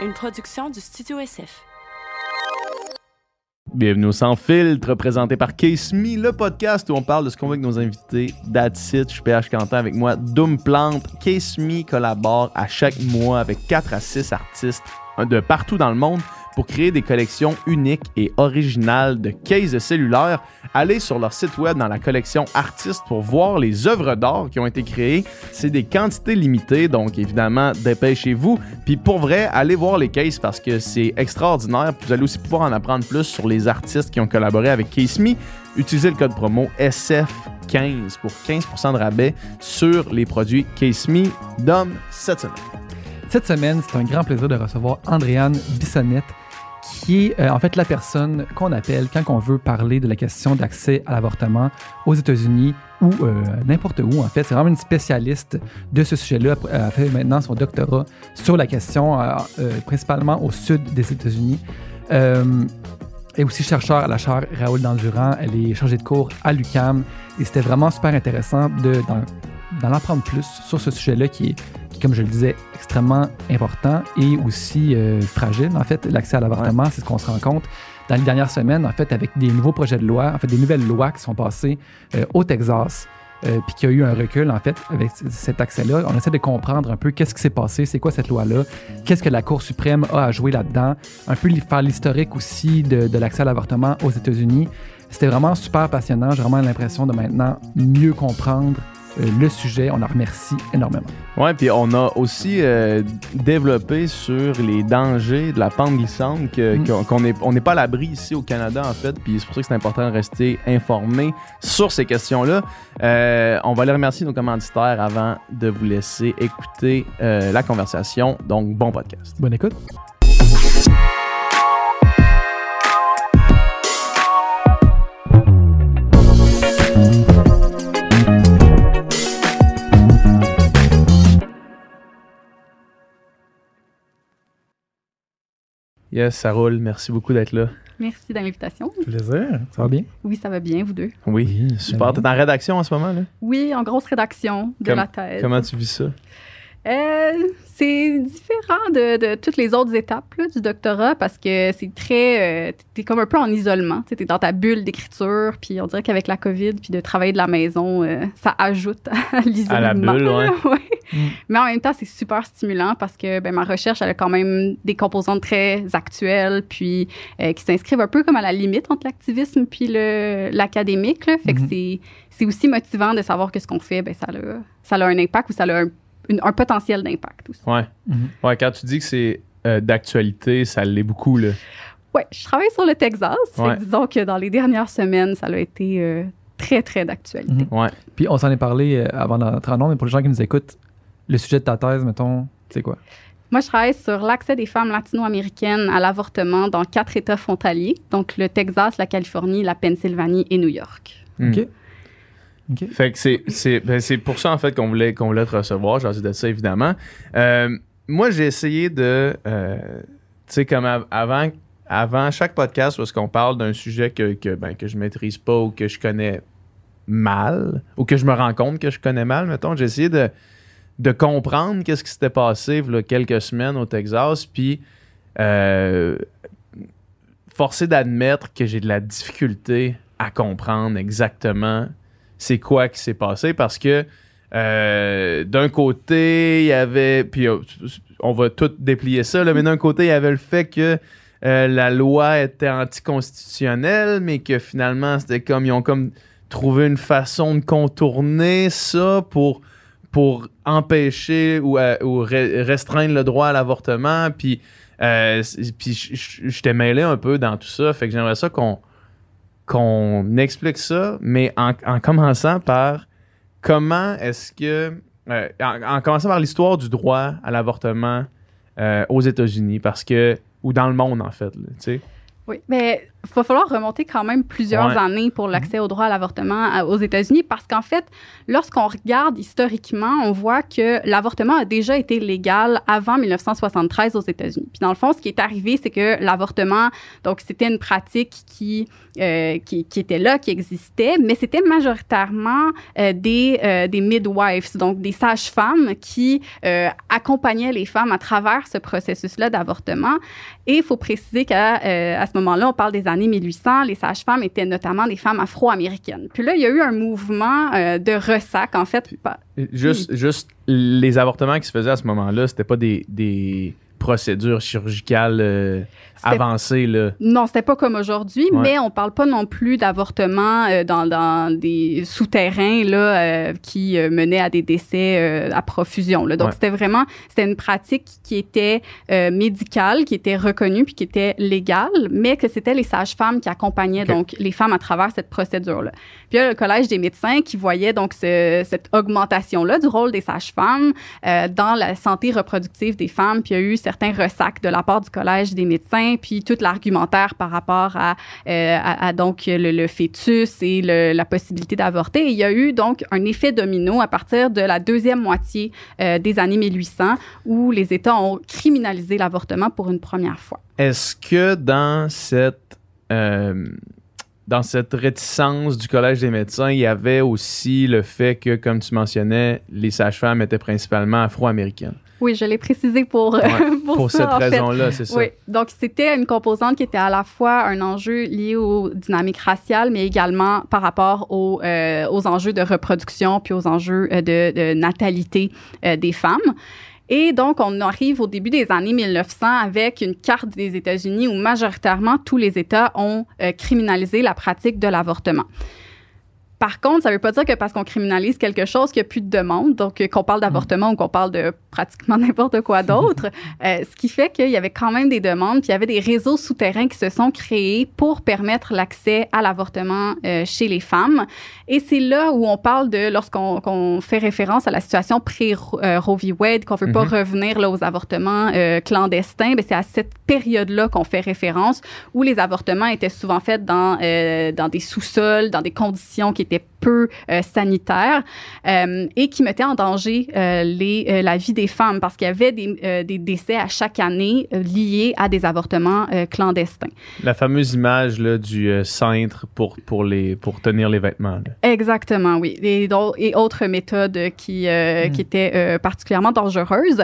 une production du Studio SF. Bienvenue au Sans Filtre, présenté par Case Me, le podcast où on parle de ce qu'on veut avec nos invités. That's it, je suis PH Quentin avec moi, Doom Plante. Case Me collabore à chaque mois avec 4 à 6 artistes de partout dans le monde pour créer des collections uniques et originales de cases cellulaires. Allez sur leur site web dans la collection Artistes pour voir les œuvres d'art qui ont été créées. C'est des quantités limitées, donc évidemment, dépêchez-vous. Puis pour vrai, allez voir les cases parce que c'est extraordinaire. Vous allez aussi pouvoir en apprendre plus sur les artistes qui ont collaboré avec Case Me. Utilisez le code promo SF15 pour 15% de rabais sur les produits Case Me Dom cette semaine. Cette semaine, c'est un grand plaisir de recevoir Andréane Bissonnette, qui est euh, en fait la personne qu'on appelle quand on veut parler de la question d'accès à l'avortement aux États-Unis ou euh, n'importe où. En fait, c'est vraiment une spécialiste de ce sujet-là. Elle a fait maintenant son doctorat sur la question, euh, principalement au sud des États-Unis. elle est aussi chercheur à la chaire Raoul Dandurand. Elle est chargée de cours à l'UCAM. Et c'était vraiment super intéressant d'en apprendre plus sur ce sujet-là qui est comme je le disais, extrêmement important et aussi euh, fragile. En fait, l'accès à l'avortement, c'est ce qu'on se rend compte dans les dernières semaines, en fait, avec des nouveaux projets de loi, en fait, des nouvelles lois qui sont passées euh, au Texas. Euh, puis qu'il y a eu un recul, en fait, avec cet accès-là. On essaie de comprendre un peu qu'est-ce qui s'est passé, c'est quoi cette loi-là, qu'est-ce que la Cour suprême a à jouer là-dedans, un peu faire l'historique aussi de, de l'accès à l'avortement aux États-Unis. C'était vraiment super passionnant. J'ai vraiment l'impression de maintenant mieux comprendre le sujet. On en remercie énormément. Oui, puis on a aussi euh, développé sur les dangers de la pente glissante, mm. qu'on n'est on n'est pas à l'abri ici au Canada, en fait. Puis c'est pour ça que c'est important de rester informé sur ces questions-là. Euh, on va aller remercier nos commanditaires avant de vous laisser écouter la conversation. Donc, bon podcast. Bonne écoute. Yes, ça roule. Merci beaucoup d'être là. Merci de l'invitation. Plaisir. Ça va bien? Oui, ça va bien, vous deux. Oui, super. Tu es en rédaction en ce moment, là? Oui, en grosse rédaction de la thèse. Comment tu vis ça? Euh, c'est différent de, toutes les autres étapes du doctorat parce que c'est très. Euh, t'es comme un peu en isolement. T'es dans ta bulle d'écriture, puis on dirait qu'avec la COVID, puis de travailler de la maison, euh, ça ajoute à l'isolement. À la bulle, ouais. Mm. Mais en même temps, c'est super stimulant parce que ben, ma recherche, elle a quand même des composantes très actuelles, puis qui s'inscrivent un peu comme à la limite entre l'activisme puis l'académique. Fait que mm-hmm. c'est aussi motivant de savoir que ce qu'on fait, ben, ça, a, ça a un impact ou ça a un un potentiel d'impact aussi. Ouais. Mhm. ouais. Quand tu dis que c'est euh, d'actualité, ça l'est beaucoup, là. Oui, je travaille sur le Texas. disons que dans les dernières semaines, ça a été euh, très, très d'actualité. Mhm. Ouais. Puis on s'en est parlé euh, avant d'entrer en nom, mais pour les gens qui nous écoutent, le sujet de ta thèse, mettons, c'est quoi? Moi, je travaille sur l'accès des femmes latino-américaines à l'avortement dans quatre États frontaliers, donc le Texas, la Californie, la Pennsylvanie et New York. OK. Fait que c'est, ben, c'est, pour ça, en fait, qu'on voulait, qu'on voulait te recevoir. J'ai de ça, évidemment. Euh, moi, j'ai essayé de. Euh, tu sais, comme avant, avant chaque podcast est-ce qu'on parle d'un sujet que, que, ben, que je maîtrise pas ou que je connais mal, ou que je me rends compte que je connais mal, mettons, j'ai essayé de, de comprendre qu'est-ce qui s'était passé quelques semaines au Texas, puis euh, forcé d'admettre que j'ai de la difficulté à comprendre exactement c'est quoi qui s'est passé parce que euh, d'un côté, il y avait. Puis euh, on va tout déplier ça, mais d'un côté, il y avait le fait que euh, la loi était anticonstitutionnelle, mais que finalement, c'était comme. Ils ont comme trouvé une façon de contourner ça pour, pour empêcher ou, restreindre le droit à l'avortement. Puis, puis j'étais mêlé un peu dans tout ça. Fait que j'aimerais ça qu'on qu'on explique ça, mais en, commençant par comment est-ce que. Euh, en, commençant par l'histoire du droit à l'avortement euh, aux États-Unis, parce que. ou dans le monde, en fait, sais. Oui, mais il va falloir remonter quand même plusieurs années pour l'accès au droit à l'avortement aux États-Unis parce qu'en fait, lorsqu'on regarde historiquement, on voit que l'avortement a déjà été légal avant 1973 aux États-Unis. Puis dans le fond, ce qui est arrivé, c'est que l'avortement, donc c'était une pratique qui, euh, qui, qui, était là, qui existait, mais c'était majoritairement euh, des, euh, des midwives, donc des sages-femmes qui euh, accompagnaient les femmes à travers ce processus-là d'avortement. Et il faut préciser qu'à à ce moment-là, on parle des années 1800, les sages-femmes étaient notamment des femmes afro-américaines. Puis là, il y a eu un mouvement euh, de ressac, en fait. Juste, juste les avortements qui se faisaient à ce moment-là, c'était pas des, des procédures chirurgicales euh, avancées. Là. Non, c'était pas comme aujourd'hui, mais on parle pas non plus d'avortement euh, dans, dans, des souterrains là, euh, qui menaient à des décès à profusion. Là. Donc, c'était vraiment c'était une pratique qui était médicale, qui était reconnue puis qui était légale, mais que c'était les sages-femmes qui accompagnaient donc les femmes à travers cette procédure-là. Puis il y a le Collège des médecins qui voyait donc cette augmentation-là du rôle des sages-femmes dans la santé reproductive des femmes, puis il y a eu certains ressacs de la part du Collège des médecins, puis tout l'argumentaire par rapport à, euh, donc le, fœtus et la possibilité d'avorter. il y a eu donc un effet domino à partir de la deuxième moitié euh, des années 1800 où les États ont criminalisé l'avortement pour une première fois. Est-ce que dans cette euh, dans cette réticence du Collège des médecins, il y avait aussi le fait que, comme tu mentionnais, les sages-femmes étaient principalement afro-américaines? Oui, je l'ai précisé pour, pour, pour cette raison-là, c'est ça. Oui, donc c'était une composante qui était à la fois un enjeu lié aux dynamiques raciales, mais également par rapport aux, euh, aux enjeux de reproduction puis aux enjeux euh, de, de natalité euh, des femmes. Et donc, on arrive au début des années 1900 avec une carte des États-Unis où majoritairement tous les États ont criminalisé la pratique de l'avortement. Par contre, ça ne veut pas dire que parce qu'on criminalise quelque chose qu'il n'y a plus de demande, donc qu'on parle d'avortement ou qu'on parle de pratiquement n'importe quoi d'autre, euh, ce qui fait qu'il y avait quand même des demandes, puis il y avait des réseaux souterrains qui se sont créés pour permettre l'accès à l'avortement euh, chez les femmes. Et c'est là où on parle de, lorsqu'on fait référence à la situation pré-Roe v. Wade, qu'on veut pas mm-hmm. revenir là, aux avortements euh, clandestins, ben c'est à cette période-là qu'on fait référence, où les avortements étaient souvent faits dans, euh, dans des sous-sols, dans des conditions qui étaient peu euh, sanitaires euh, et qui mettaient en danger euh, les, la vie des femmes parce qu'il y avait des, des, décès à chaque année liés à des avortements clandestins. La fameuse image là, du cintre pour, pour, les, pour tenir les vêtements. Exactement, oui. Et, et autres méthodes qui, hmm. qui étaient particulièrement dangereuses.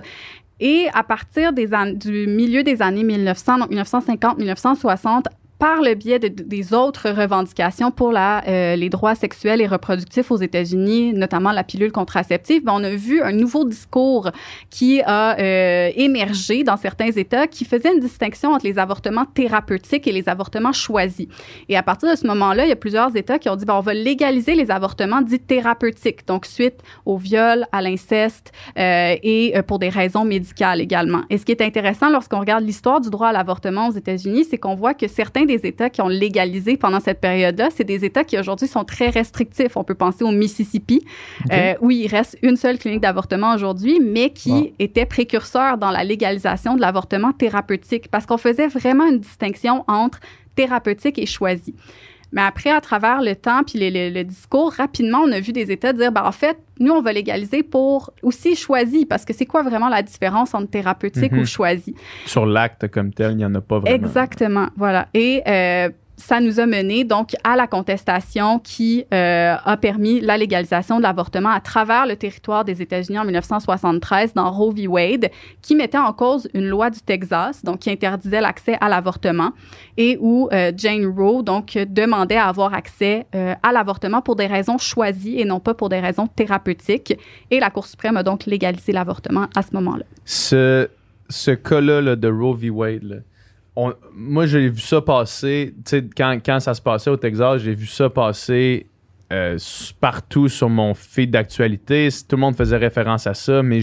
Et à partir des du milieu des années 1900, donc 1950-1960, par le biais de, des autres revendications pour euh, les droits sexuels et reproductifs aux États-Unis, notamment la pilule contraceptive, ben, on a vu un nouveau discours qui a euh, émergé dans certains États qui faisait une distinction entre les avortements thérapeutiques et les avortements choisis. Et à partir de ce moment-là, il y a plusieurs États qui ont dit ben, on va légaliser les avortements dits thérapeutiques, donc suite au viol, à l'inceste euh, et pour des raisons médicales également. Et ce qui est intéressant lorsqu'on regarde l'histoire du droit à l'avortement aux États-Unis, c'est qu'on voit que certains des États qui ont légalisé pendant cette période-là, c'est des États qui aujourd'hui sont très restrictifs. On peut penser au Mississippi, euh, où il reste une seule clinique d'avortement aujourd'hui, mais qui était précurseur dans la légalisation de l'avortement thérapeutique, parce qu'on faisait vraiment une distinction entre thérapeutique et choisi. Mais après, à travers le temps puis le, discours, rapidement, on a vu des États dire, ben, en fait, nous, on va légaliser pour aussi choisi, parce que c'est quoi vraiment la différence entre thérapeutique ou mhm. choisi? Sur l'acte comme tel, il n'y en a pas vraiment. Exactement, voilà. Et euh, ça nous a mené donc à la contestation qui euh, a permis la légalisation de l'avortement à travers le territoire des États-Unis en 1973 dans Roe v. Wade, qui mettait en cause une loi du Texas, donc qui interdisait l'accès à l'avortement, et où euh, Jane Roe donc demandait à avoir accès euh, à l'avortement pour des raisons choisies et non pas pour des raisons thérapeutiques. Et la Cour suprême a donc légalisé l'avortement à ce moment-là. Ce, ce cas-là de Roe v. Wade, moi, j'ai vu ça passer, quand, quand ça se passait au Texas, j'ai vu ça passer euh, partout sur mon feed d'actualité. Tout le monde faisait référence à ça, mais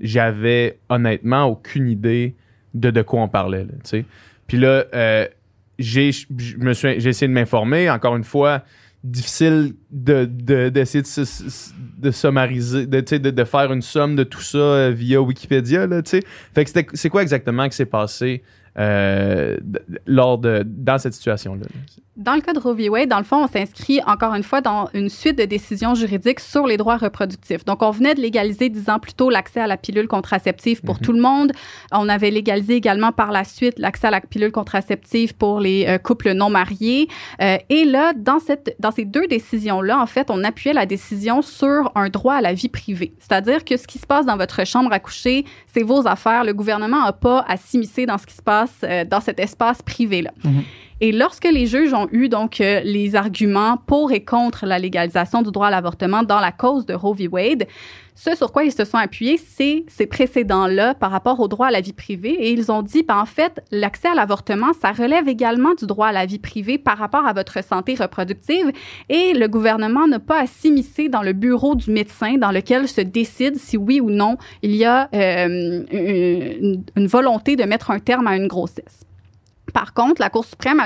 j'avais honnêtement aucune idée de de quoi on parlait. Là, Puis là, euh, j'ai essayé de m'informer. Encore une fois, difficile d'essayer de, de, de, de, de, faire une somme de tout ça euh, via Wikipédia. Là, fait que c'est quoi exactement qui s'est passé lors de, dans cette situation-là. Dans le cas de Roe v. Wade, dans le fond, on s'inscrit encore une fois dans une suite de décisions juridiques sur les droits reproductifs. Donc, on venait de légaliser dix ans plus tôt l'accès à la pilule contraceptive pour mhm. tout le monde. On avait légalisé également par la suite l'accès à la pilule contraceptive pour les euh, couples non mariés. Euh, et là, dans, cette, dans ces deux décisions-là, en fait, on appuyait la décision sur un droit à la vie privée. C'est-à-dire que ce qui se passe dans votre chambre à coucher, c'est vos affaires. Le gouvernement n'a pas à s'immiscer dans ce qui se passe euh, dans cet espace privé-là. Mhm. Et lorsque les juges ont eu donc euh, les arguments pour et contre la légalisation du droit à l'avortement dans la cause de Roe v. Wade, ce sur quoi ils se sont appuyés, c'est ces précédents-là par rapport au droit à la vie privée. Et ils ont dit, ben, en fait, l'accès à l'avortement, ça relève également du droit à la vie privée par rapport à votre santé reproductive. Et le gouvernement n'a pas à s'immiscer dans le bureau du médecin dans lequel se décide si oui ou non il y a euh, une volonté de mettre un terme à une grossesse. Par contre, la Cour suprême,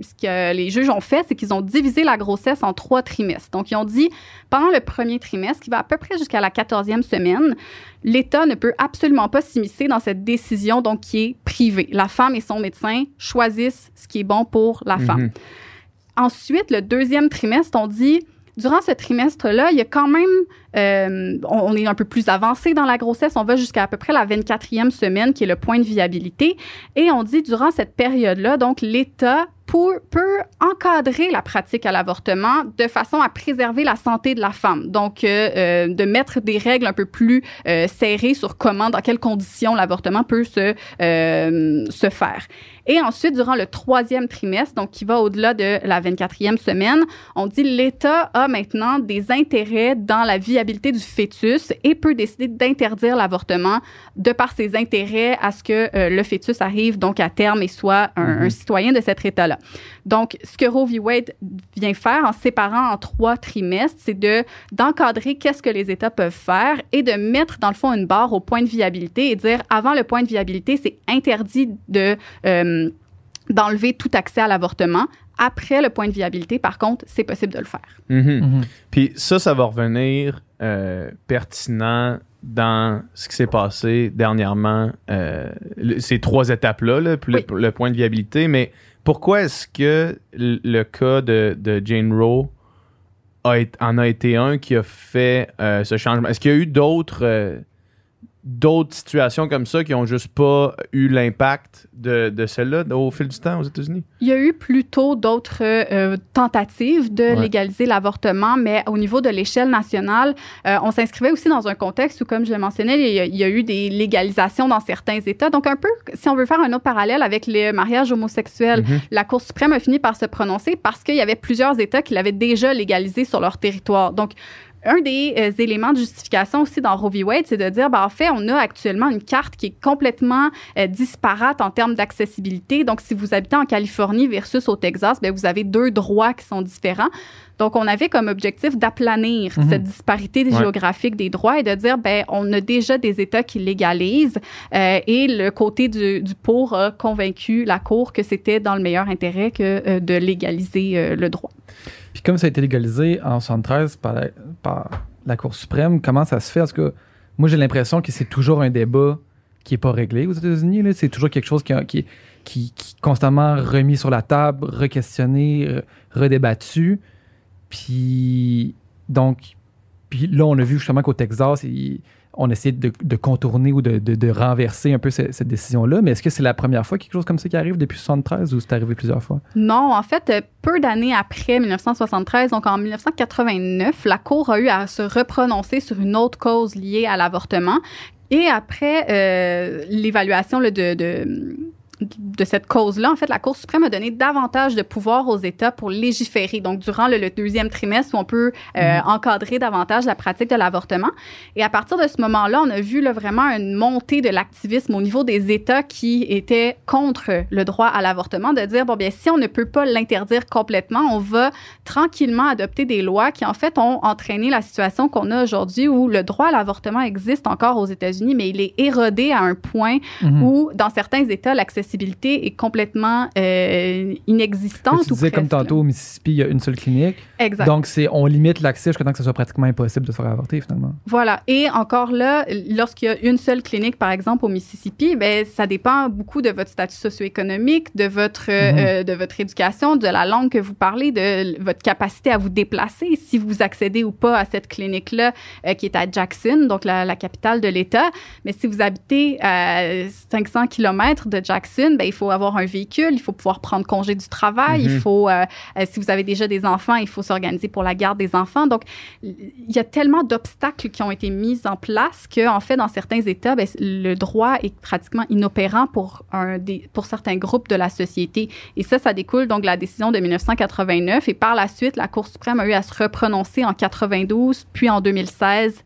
ce que les juges ont fait, c'est qu'ils ont divisé la grossesse en trois trimestres. Donc, ils ont dit, pendant le premier trimestre, qui va à peu près jusqu'à la quatorzième semaine, l'État ne peut absolument pas s'immiscer dans cette décision, donc qui est privée. La femme et son médecin choisissent ce qui est bon pour la femme. Mm-hmm. Ensuite, le deuxième trimestre, on dit, durant ce trimestre-là, il y a quand même, euh, on, est un peu plus avancé dans la grossesse, on va jusqu'à à peu près la 24e semaine, qui est le point de viabilité. Et on dit, durant cette période-là, donc l'État peut encadrer la pratique à l'avortement de façon à préserver la santé de la femme. Donc, euh, euh, de mettre des règles un peu plus serrées sur comment, dans quelles conditions l'avortement peut se, se faire. Et ensuite, durant le troisième trimestre, donc qui va au-delà de la 24e semaine, on dit l'État a maintenant des intérêts dans la viabilité du fœtus et peut décider d'interdire l'avortement de par ses intérêts à ce que euh, le fœtus arrive donc à terme et soit un, un mm-hmm. citoyen de cet État-là. Donc, ce que Roe v. Wade vient faire en séparant en trois trimestres, c'est de d'encadrer qu'est-ce que les États peuvent faire et de mettre dans le fond une barre au point de viabilité et dire avant le point de viabilité, c'est interdit de euh, d'enlever tout accès à l'avortement. Après le point de viabilité, par contre, c'est possible de le faire. Mm-hmm. Mm-hmm. Puis ça, ça va revenir euh, pertinent dans ce qui s'est passé dernièrement, euh, ces trois étapes-là, le, le, point de viabilité, mais pourquoi est-ce que le cas de, Jane Roe en a été un qui a fait euh, ce changement? Est-ce qu'il y a eu d'autres euh, d'autres situations comme ça qui ont juste pas eu l'impact de, de celle-là au fil du temps aux États-Unis? Il y a eu plutôt d'autres euh, tentatives de légaliser l'avortement, mais au niveau de l'échelle nationale, euh, on s'inscrivait aussi dans un contexte où, comme je le mentionnais, il y, a, eu des légalisations dans certains États. Donc, un peu, si on veut faire un autre parallèle avec les mariages homosexuels, mm-hmm. la Cour suprême a fini par se prononcer parce qu'il y avait plusieurs États qui l'avaient déjà légalisé sur leur territoire. Donc, un des euh, éléments de justification aussi dans Roe v. Wade, c'est de dire, ben, en fait, on a actuellement une carte qui est complètement euh, disparate en termes d'accessibilité. Donc, si vous habitez en Californie versus au Texas, ben, vous avez deux droits qui sont différents. Donc, on avait comme objectif d'aplanir mhm. cette disparité géographique des droits et de dire, ben, on a déjà des États qui légalisent euh, et le côté du, du, pour a convaincu la Cour que c'était dans le meilleur intérêt que de légaliser le droit. Puis comme ça a été légalisé en 73 par la, Cour suprême, comment ça se fait? Parce que moi, j'ai l'impression que c'est toujours un débat qui n'est pas réglé aux États-Unis. C'est toujours quelque chose qui, qui, est constamment remis sur la table, re-questionné, redébattu. Puis, donc, puis là, on a vu justement qu'au Texas, on essaie de, contourner ou de, renverser un peu cette, décision-là. Mais est-ce que c'est la première fois quelque chose comme ça qui arrive depuis 73 ou c'est arrivé plusieurs fois? Non, en fait, euh, peu d'années après 1973, donc en 1989, la Cour a eu à se reprononcer sur une autre cause liée à l'avortement. Et après euh, l'évaluation de de cette cause-là, en fait, la Cour suprême a donné davantage de pouvoir aux États pour légiférer. Donc, durant le, deuxième trimestre, on peut euh, mm-hmm. encadrer davantage la pratique de l'avortement. Et à partir de ce moment-là, on a vu là, vraiment une montée de l'activisme au niveau des États qui étaient contre le droit à l'avortement, de dire, bon, bien, si on ne peut pas l'interdire complètement, on va tranquillement adopter des lois qui, en fait, ont entraîné la situation qu'on a aujourd'hui où le droit à l'avortement existe encore aux États-Unis, mais il est érodé à un point mm-hmm. où, dans certains États, l'accessibilité est complètement euh, inexistante. Tu disais comme tantôt, au Mississippi, il y a une seule clinique. Exact. Donc, c'est, on limite l'accès jusqu'à temps que ce soit pratiquement impossible de se faire avorter, finalement. Voilà. Et encore là, lorsqu'il y a une seule clinique, par exemple, au Mississippi, ben, ça dépend beaucoup de votre statut socio-économique, de votre, Mhm. euh, de votre éducation, de la langue que vous parlez, de votre capacité à vous déplacer, si vous accédez ou pas à cette clinique-là, euh, qui est à Jackson, donc la, la capitale de l'État. Mais si vous habitez à 500 km de Jackson, ben, il faut avoir un véhicule, il faut pouvoir prendre congé du travail, il Mhm. faut, euh, euh, si vous avez déjà des enfants, il faut s'organiser pour la garde des enfants. Donc, il y a tellement d'obstacles qui ont été mis en place que, en fait, dans certains États, ben, le droit est pratiquement inopérant pour, un des, pour certains groupes de la société. Et ça, ça découle donc de la décision de 1989. Et par la suite, la Cour suprême a eu à se reprononcer en 92, puis en 2016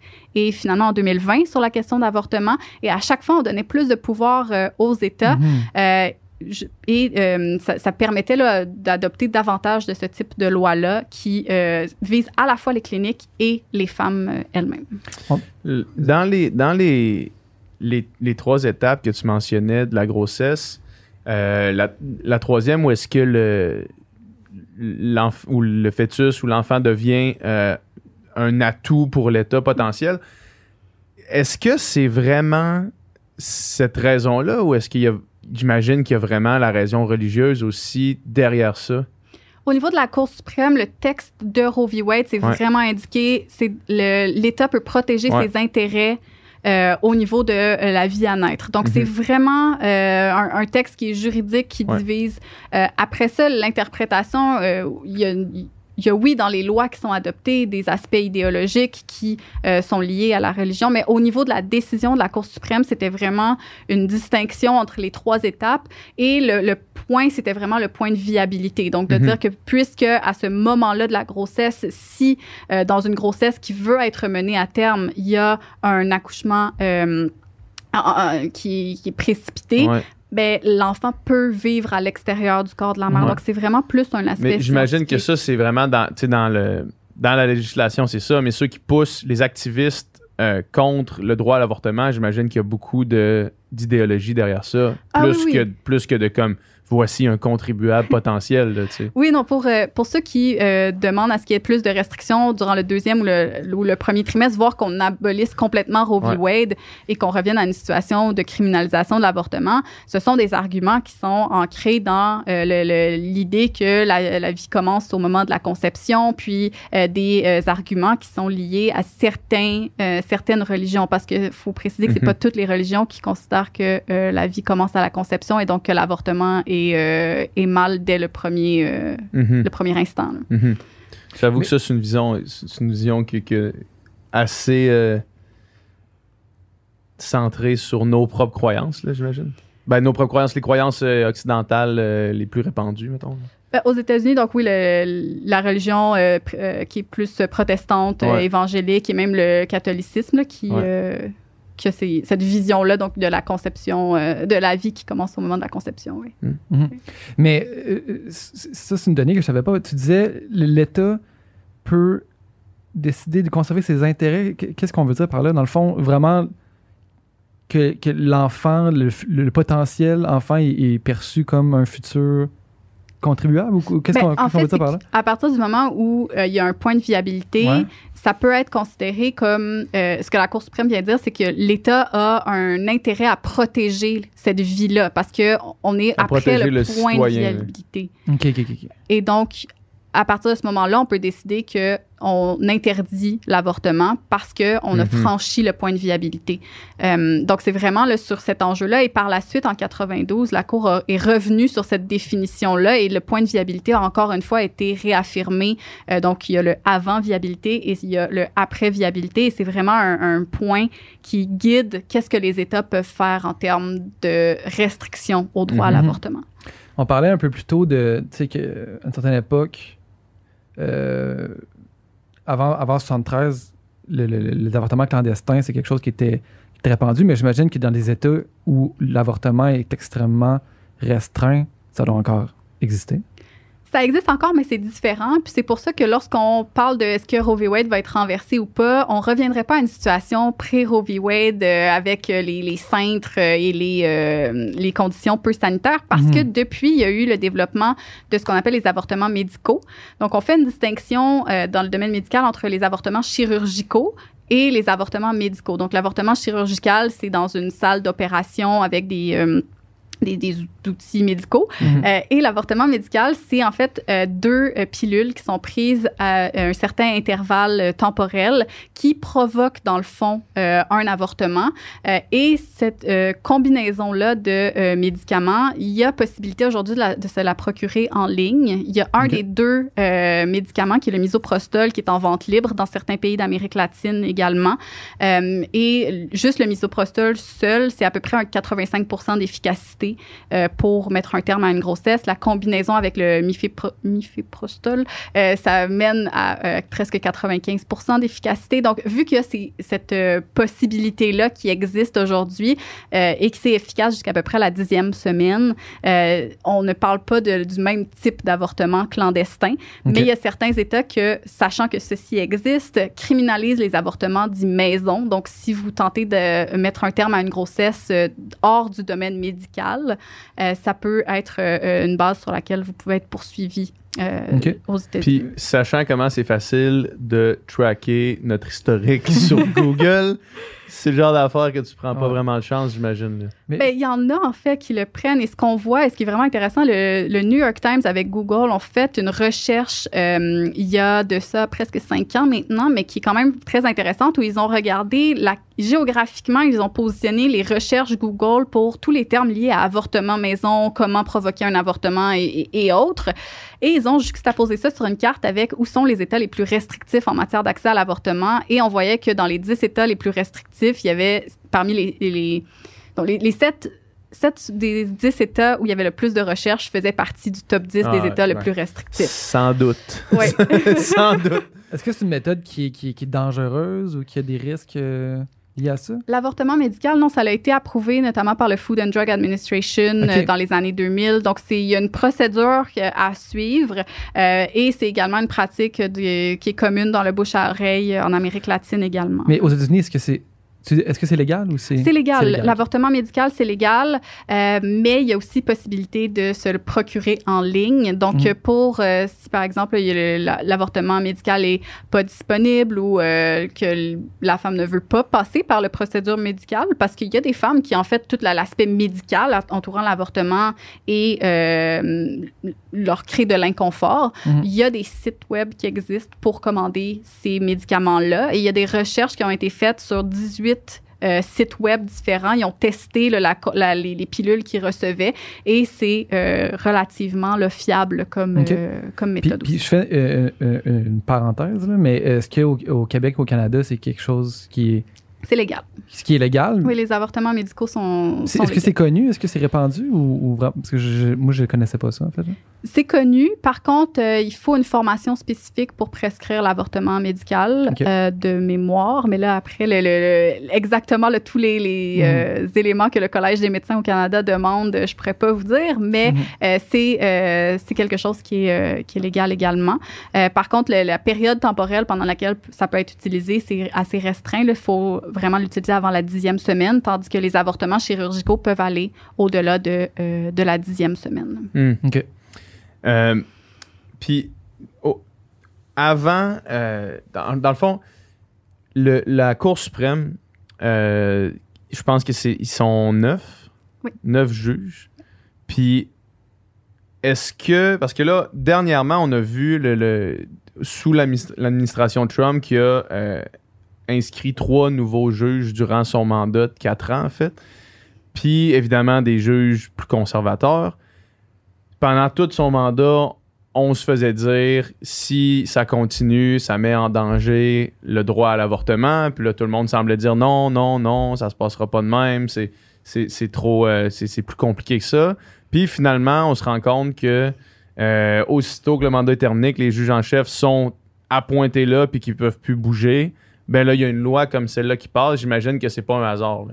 et finalement en 2020 sur la question d'avortement. Et à chaque fois, on donnait plus de pouvoir euh, aux États. Mhm. Euh, je- et euh, ça, ça permettait là, d'adopter davantage de ce type de loi-là qui euh, vise à la fois les cliniques et les femmes euh, elles-mêmes. Dans les, dans les, les, les trois étapes que tu mentionnais de la grossesse, euh, la, la troisième, où est-ce que le, ou le fœtus ou l'enfant devient euh, un atout pour l'État potentiel, est-ce que c'est vraiment cette raison-là ou est-ce qu'il y a, j'imagine qu'il y a vraiment la raison religieuse aussi derrière ça? Au niveau de la Cour suprême, le texte de Roe v. Wade, c'est Ouais. vraiment indiqué, c'est l'État peut protéger Ouais. ses intérêts euh, au niveau de euh, la vie à naître. Donc, Mhm. c'est vraiment euh, un, un texte qui est juridique, qui Ouais. divise. Après ça, l'interprétation, il y a... il y a, oui, dans les lois qui sont adoptées, des aspects idéologiques qui euh, sont liés à la religion, mais au niveau de la décision de la Cour suprême, c'était vraiment une distinction entre les trois étapes. Et le, le point, c'était vraiment le point de viabilité. Donc, de Mhm. dire que puisque à ce moment-là de la grossesse, si euh, dans une grossesse qui veut être menée à terme, il y a un accouchement euh, qui, qui est précipité, Ouais. Ben, l'enfant peut vivre à l'extérieur du corps de la mère. Ouais. Donc, c'est vraiment plus un aspect. Mais j'imagine que ça, c'est vraiment dans, dans, le, dans la législation, c'est ça. Mais ceux qui poussent les activistes euh, contre le droit à l'avortement, j'imagine qu'il y a beaucoup de, d'idéologie derrière ça. Ah plus, oui, que, plus que de comme voici un contribuable potentiel. Là, tu sais. Oui, non, pour, euh, pour ceux qui euh, demandent à ce qu'il y ait plus de restrictions durant le deuxième ou le, ou le premier trimestre, voir qu'on abolisse complètement Roe v. Wade et qu'on revienne à une situation de criminalisation de l'avortement, ce sont des arguments qui sont ancrés dans euh, l'idée que la, la vie commence au moment de la conception, puis des arguments qui sont liés à certains, certaines religions, parce qu'il faut préciser que c'est Mhm. pas toutes les religions qui considèrent que la vie commence à la conception et donc que l'avortement est, euh, est mal dès le premier, euh, Mhm, le premier instant. mhm. J'avoue Mais- que ça, c'est une vision, c'est une vision qui, qui est assez euh, centrée sur nos propres croyances, là, j'imagine. Ben, nos propres croyances, les croyances euh, occidentales euh, les plus répandues, mettons. Ben, aux États-Unis, donc oui, le- la religion euh, euh, qui est plus protestante, euh, Ouais. évangélique et même le catholicisme là, qui, Ouais. Euh, qui a ces- cette vision-là donc de la conception, euh, de la vie qui commence au moment de la conception. oui. Mais euh, euh, ça, c'est une donnée que je savais pas. Tu disais, l'État peut décider de conserver ses intérêts. Qu- Qu'est-ce qu'on veut dire par là? Dans le fond, vraiment, que, que l'enfant, le, potentiel enfant est, est perçu comme un futur contribuable? Ou qu'est-ce Ben, qu'on fait, veut dire par là? À partir du moment où euh, il y a un point de viabilité, Ouais. ça peut être considéré comme euh, ce que la Cour suprême vient de dire, c'est que l'État a un intérêt à protéger cette vie-là parce que on est À après le, le point de viabilité. OK, OK, OK. ok. Et donc, à partir de ce moment-là, on peut décider que on interdit l'avortement parce que on a Mhm. franchi le point de viabilité. Euh, donc, c'est vraiment là, sur cet enjeu-là. Et par la suite, en 92, la Cour a- est revenue sur cette définition-là et le point de viabilité a encore une fois été réaffirmé. Euh, donc, il y a le avant viabilité et il y a le après viabilité. Et c'est vraiment un, un point qui guide qu'est-ce que les États peuvent faire en termes de restrictions au droit à Mhm. l'avortement. On parlait un peu plus tôt de, tu sais, qu'à une certaine époque, euh, avant, avant 73, le, le- le- les avortements clandestins, c'est quelque chose qui était, était répandu, mais j'imagine que dans des États où l'avortement est extrêmement restreint, ça doit encore exister. Ça existe encore, mais c'est différent. Puis c'est pour ça que lorsqu'on parle de est-ce que Roe v. Wade va être renversé ou pas, on reviendrait pas à une situation pré-Roe v. Wade euh, avec euh, les, les cintres euh, et les, les conditions peu sanitaires, parce que Mhm. depuis, il y a eu le développement de ce qu'on appelle les avortements médicaux. Donc, on fait une distinction euh, dans le domaine médical entre les avortements chirurgicaux et les avortements médicaux. Donc, l'avortement chirurgical, c'est dans une salle d'opération avec des... des, des outils médicaux. Mhm. Euh, et l'avortement médical, c'est en fait euh, deux euh, pilules qui sont prises à un certain intervalle temporel qui provoquent dans le fond un avortement. Et cette combinaison-là de médicaments, il y a possibilité aujourd'hui de, la- de se la procurer en ligne. Il y a un des deux médicaments qui est le misoprostol qui est en vente libre dans certains pays d'Amérique latine également. Et juste le misoprostol seul, c'est à peu près un 85% d'efficacité euh, pour mettre un terme à une grossesse. La combinaison avec le mifépro- miféprostol, euh, ça mène à euh, presque 95% d'efficacité. Donc, vu qu'il y a cette possibilité-là qui existe aujourd'hui et que c'est efficace jusqu'à peu près la dixième semaine, on ne parle pas de- du même type d'avortement clandestin. Mais il y a certains États que, sachant que ceci existe, criminalisent les avortements dits maison. Donc, si vous tentez de mettre un terme à une grossesse hors du domaine médical, euh, ça peut être euh, une base sur laquelle vous pouvez être poursuivi euh, Ok. aux États-Unis. Puis, sachant comment c'est facile de tracker notre historique sur Google, c'est le genre d'affaire que tu prends pas Ouais. vraiment de chance, j'imagine. Mais- Ben, il y en a en fait qui le prennent et ce qu'on voit et ce qui est vraiment intéressant, le, le New York Times avec Google ont fait une recherche euh, il y a de ça presque cinq ans maintenant, mais qui est quand même très intéressante où ils ont regardé la, géographiquement, ils ont positionné les recherches Google pour tous les termes liés à avortement maison, comment provoquer un avortement et, et- et autres. Et ils ont juxtaposé ça sur une carte avec où sont les États les plus restrictifs en matière d'accès à l'avortement. Et on voyait que dans les 10 États les plus restrictifs, il y avait parmi les, les, les- donc les, les 7, des 10 États où il y avait le plus de recherches faisaient partie du top 10 Ah, des États les ouais. plus restrictifs. Sans doute. Ouais. Sans doute. Est-ce que c'est une méthode qui est, qui est- qui est dangereuse ou qui a des risques euh, liés à ça? L'avortement médical, non, ça a été approuvé notamment par le Food and Drug Administration euh, dans les années 2000. Donc, c'est il y a une procédure à suivre euh, et c'est également une pratique de- qui est commune dans le bouche à oreille en Amérique latine également. Mais aux États-Unis, est-ce que c'est est-ce que c'est légal ou c'est C'est légal. L'avortement médical, c'est légal, euh, mais il y a aussi possibilité de se le procurer en ligne. Donc, euh, pour, euh, si par exemple, l'avortement médical est pas disponible ou euh, que la femme ne veut pas passer par la procédure médicale, parce qu'il y a des femmes qui, en fait, tout la- l'aspect médical entourant l'avortement et leur crée de l'inconfort. Mhm. Il y a des sites web qui existent pour commander ces médicaments-là. Et il y a des recherches qui ont été faites sur 18 euh, sites web différents. Ils ont testé là, la co- la- les, les pilules qu'ils recevaient et c'est euh, relativement fiable comme, euh, comme méthode. puis je fais une parenthèse, là, mais est-ce qu'au au Québec, au Canada, c'est quelque chose qui est, C'est légal. qui est légal? Oui, les avortements médicaux sont. Est-ce que c'est connu? Est-ce que c'est répandu? Ou, Parce que je- moi, je ne connaissais pas ça, en fait. C'est connu. Par contre, euh, il faut une formation spécifique pour prescrire l'avortement médical euh, de mémoire. Mais là, après, le, le- le- exactement tous les, les, Mhm. euh, éléments que le Collège des médecins au Canada demande, je pourrais pas vous dire, mais Mhm. euh, c'est quelque chose qui est, qui est légal également. Par contre, le- la période temporelle pendant laquelle ça peut être utilisé, c'est assez restreint. Il faut vraiment l'utiliser avant la dixième semaine, tandis que les avortements chirurgicaux peuvent aller au-delà de, de la dixième semaine. Hmm. OK. Euh, Puis, avant, euh, dans, dans le fond, le- la Cour suprême, euh, je pense que c'est ils sont neuf, Oui. neuf juges. Puis, est-ce que, parce que là, dernièrement, on a vu le, le- sous l'adminis- l'administration Trump qui a inscrit trois nouveaux juges durant son mandat de quatre ans, en fait. Puis, évidemment, des juges plus conservateurs pendant tout son mandat, on se faisait dire si ça continue, ça met en danger le droit à l'avortement. Puis là, tout le monde semblait dire non, non, non, ça se passera pas de même. C'est, trop, euh, c'est, plus compliqué que ça. Puis finalement, on se rend compte que euh, aussitôt que le mandat est terminé, que les juges en chef sont appointés là puis qu'ils peuvent plus bouger, ben là, il y a une loi comme celle-là qui passe. J'imagine que c'est pas un hasard.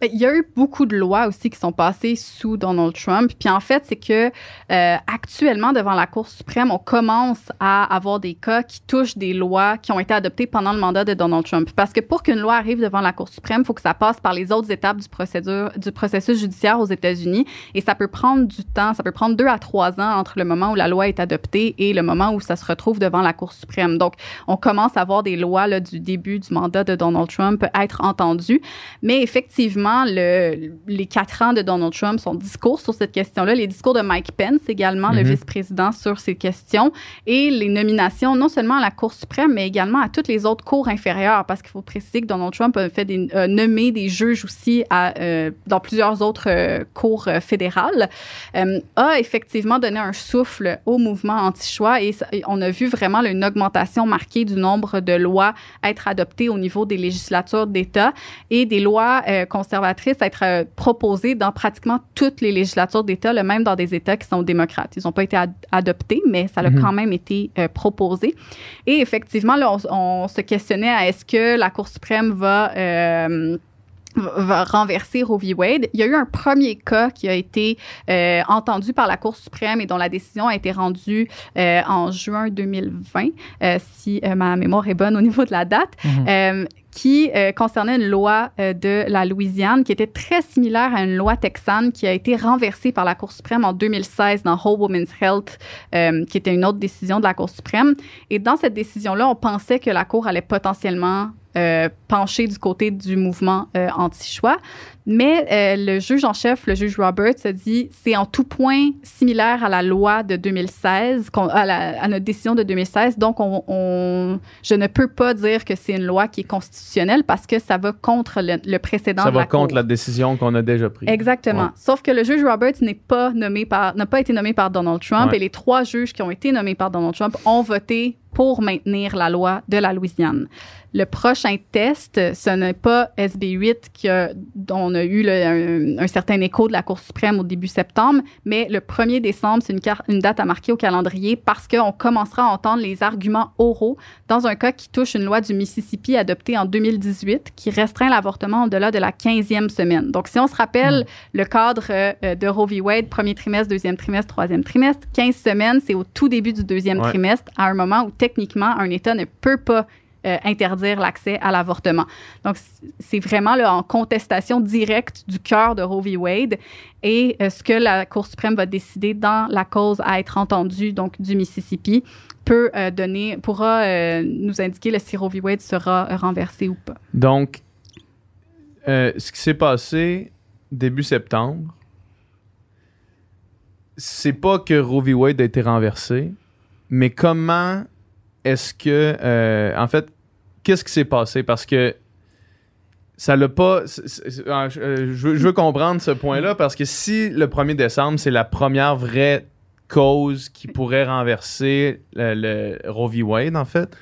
Ben, il y a eu beaucoup de lois aussi qui sont passées sous Donald Trump. Puis en fait, c'est que euh, actuellement, devant la Cour suprême, on commence à avoir des cas qui touchent des lois qui ont été adoptées pendant le mandat de Donald Trump. Parce que pour qu'une loi arrive devant la Cour suprême, il faut que ça passe par les autres étapes du, procédure, du processus judiciaire aux États-Unis. Et ça peut prendre du temps. Ça peut prendre deux à trois ans entre le moment où la loi est adoptée et le moment où ça se retrouve devant la Cour suprême. Donc, on commence à voir des lois là, du début du mandat de Donald Trump être entendues. Mais effectivement, le, les quatre ans de Donald Trump, son discours sur cette question-là, les discours de Mike Pence également, le mhm. vice-président, sur ces questions, et les nominations non seulement à la Cour suprême, mais également à toutes les autres cours inférieures, parce qu'il faut préciser que Donald Trump a fait des, nommé des juges aussi à, euh, dans plusieurs autres euh, cours euh, fédérales, a effectivement donné un souffle au mouvement anti-choix. Et, et on a vu vraiment une augmentation marquée du nombre de lois être adoptées au niveau des législatures d'État et des lois concernant conservatrices être euh, proposées dans pratiquement toutes les législatures d'État, même dans des États qui sont démocrates. Ils n'ont pas été adoptés, mais ça a mhm. quand même été euh, proposé. Et effectivement, là, on, se questionnait à est-ce que la Cour suprême va euh, va renverser Roe v. Wade. Il y a eu un premier cas qui a été entendu par la Cour suprême et dont la décision a été rendue en juin 2020, si ma mémoire est bonne au niveau de la date. Mhm qui euh, concernait une loi euh, de la Louisiane qui était très similaire à une loi texane qui a été renversée par la Cour suprême en 2016 dans Whole Women's Health, euh, qui était une autre décision de la Cour suprême. Et dans cette décision-là, on pensait que la Cour allait potentiellement pencher du côté du mouvement anti-choix. Mais euh, le juge en chef, le juge Roberts, a dit c'est en tout point similaire à la loi de 2016, à, la, à notre décision de 2016. Donc, on, je ne peux pas dire que c'est une loi qui est constitutionnelle parce que ça va contre le, précédent. Ça va contre la décision qu'on a déjà prise. Exactement. Sauf que le juge Roberts n'est pas nommé par, n'a pas été nommé par Donald Trump et les trois juges qui ont été nommés par Donald Trump ont voté pour maintenir la loi de la Louisiane. Le prochain test, ce n'est pas SB8 qui dont on a eu un, certain écho de la Cour suprême au début septembre, mais le 1er décembre, c'est une, une, date à marquer au calendrier parce qu'on commencera à entendre les arguments oraux dans un cas qui touche une loi du Mississippi adoptée en 2018 qui restreint l'avortement au-delà de la 15e semaine. Donc, si on se rappelle hmm. le cadre euh, de Roe v. Wade, premier trimestre, deuxième trimestre, troisième trimestre, 15 semaines, c'est au tout début du deuxième trimestre, à un moment où techniquement, un État ne peut pas euh, interdire l'accès à l'avortement. Donc, c'est vraiment là, en contestation directe du cœur de Roe v. Wade et euh, ce que la Cour suprême va décider dans la cause à être entendue, donc du Mississippi, peut euh, donner, pourra nous indiquer si Roe v. Wade sera renversé ou pas. Donc, ce qui s'est passé début septembre, c'est pas que Roe v. Wade a été renversé, mais comment est-ce que, euh, en fait, qu'est-ce qui s'est passé? Parce que ça l'a pas. Ah, euh, je, veux, comprendre ce point-là parce que si le 1er décembre, c'est la première vraie cause qui pourrait renverser le, le Roe v. Wade, en fait,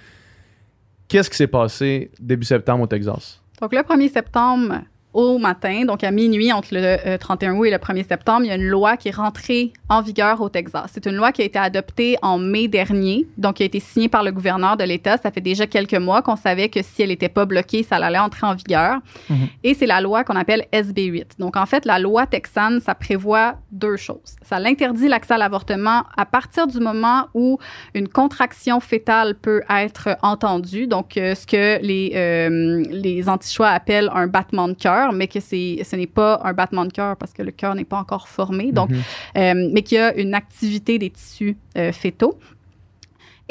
qu'est-ce qui s'est passé début septembre au Texas? Donc, le 1er septembre, au matin, donc à minuit entre le 31 euh, août et le 1er septembre, il y a une loi qui est rentrée en vigueur au Texas. C'est une loi qui a été adoptée en mai dernier, donc qui a été signée par le gouverneur de l'État. Ça fait déjà quelques mois qu'on savait que si elle n'était pas bloquée, ça allait entrer en vigueur. Mhm. Et c'est la loi qu'on appelle SB8. Donc en fait, la loi texane, ça prévoit deux choses. Ça l'interdit l'accès à l'avortement à partir du moment où une contraction fétale peut être entendue, donc euh, ce que les, euh, les anti-choix appellent un battement de cœur mais que ce n'est pas un battement de cœur parce que le cœur n'est pas encore formé. Donc, mhm. euh, mais qu'il y a une activité des tissus euh, fétaux.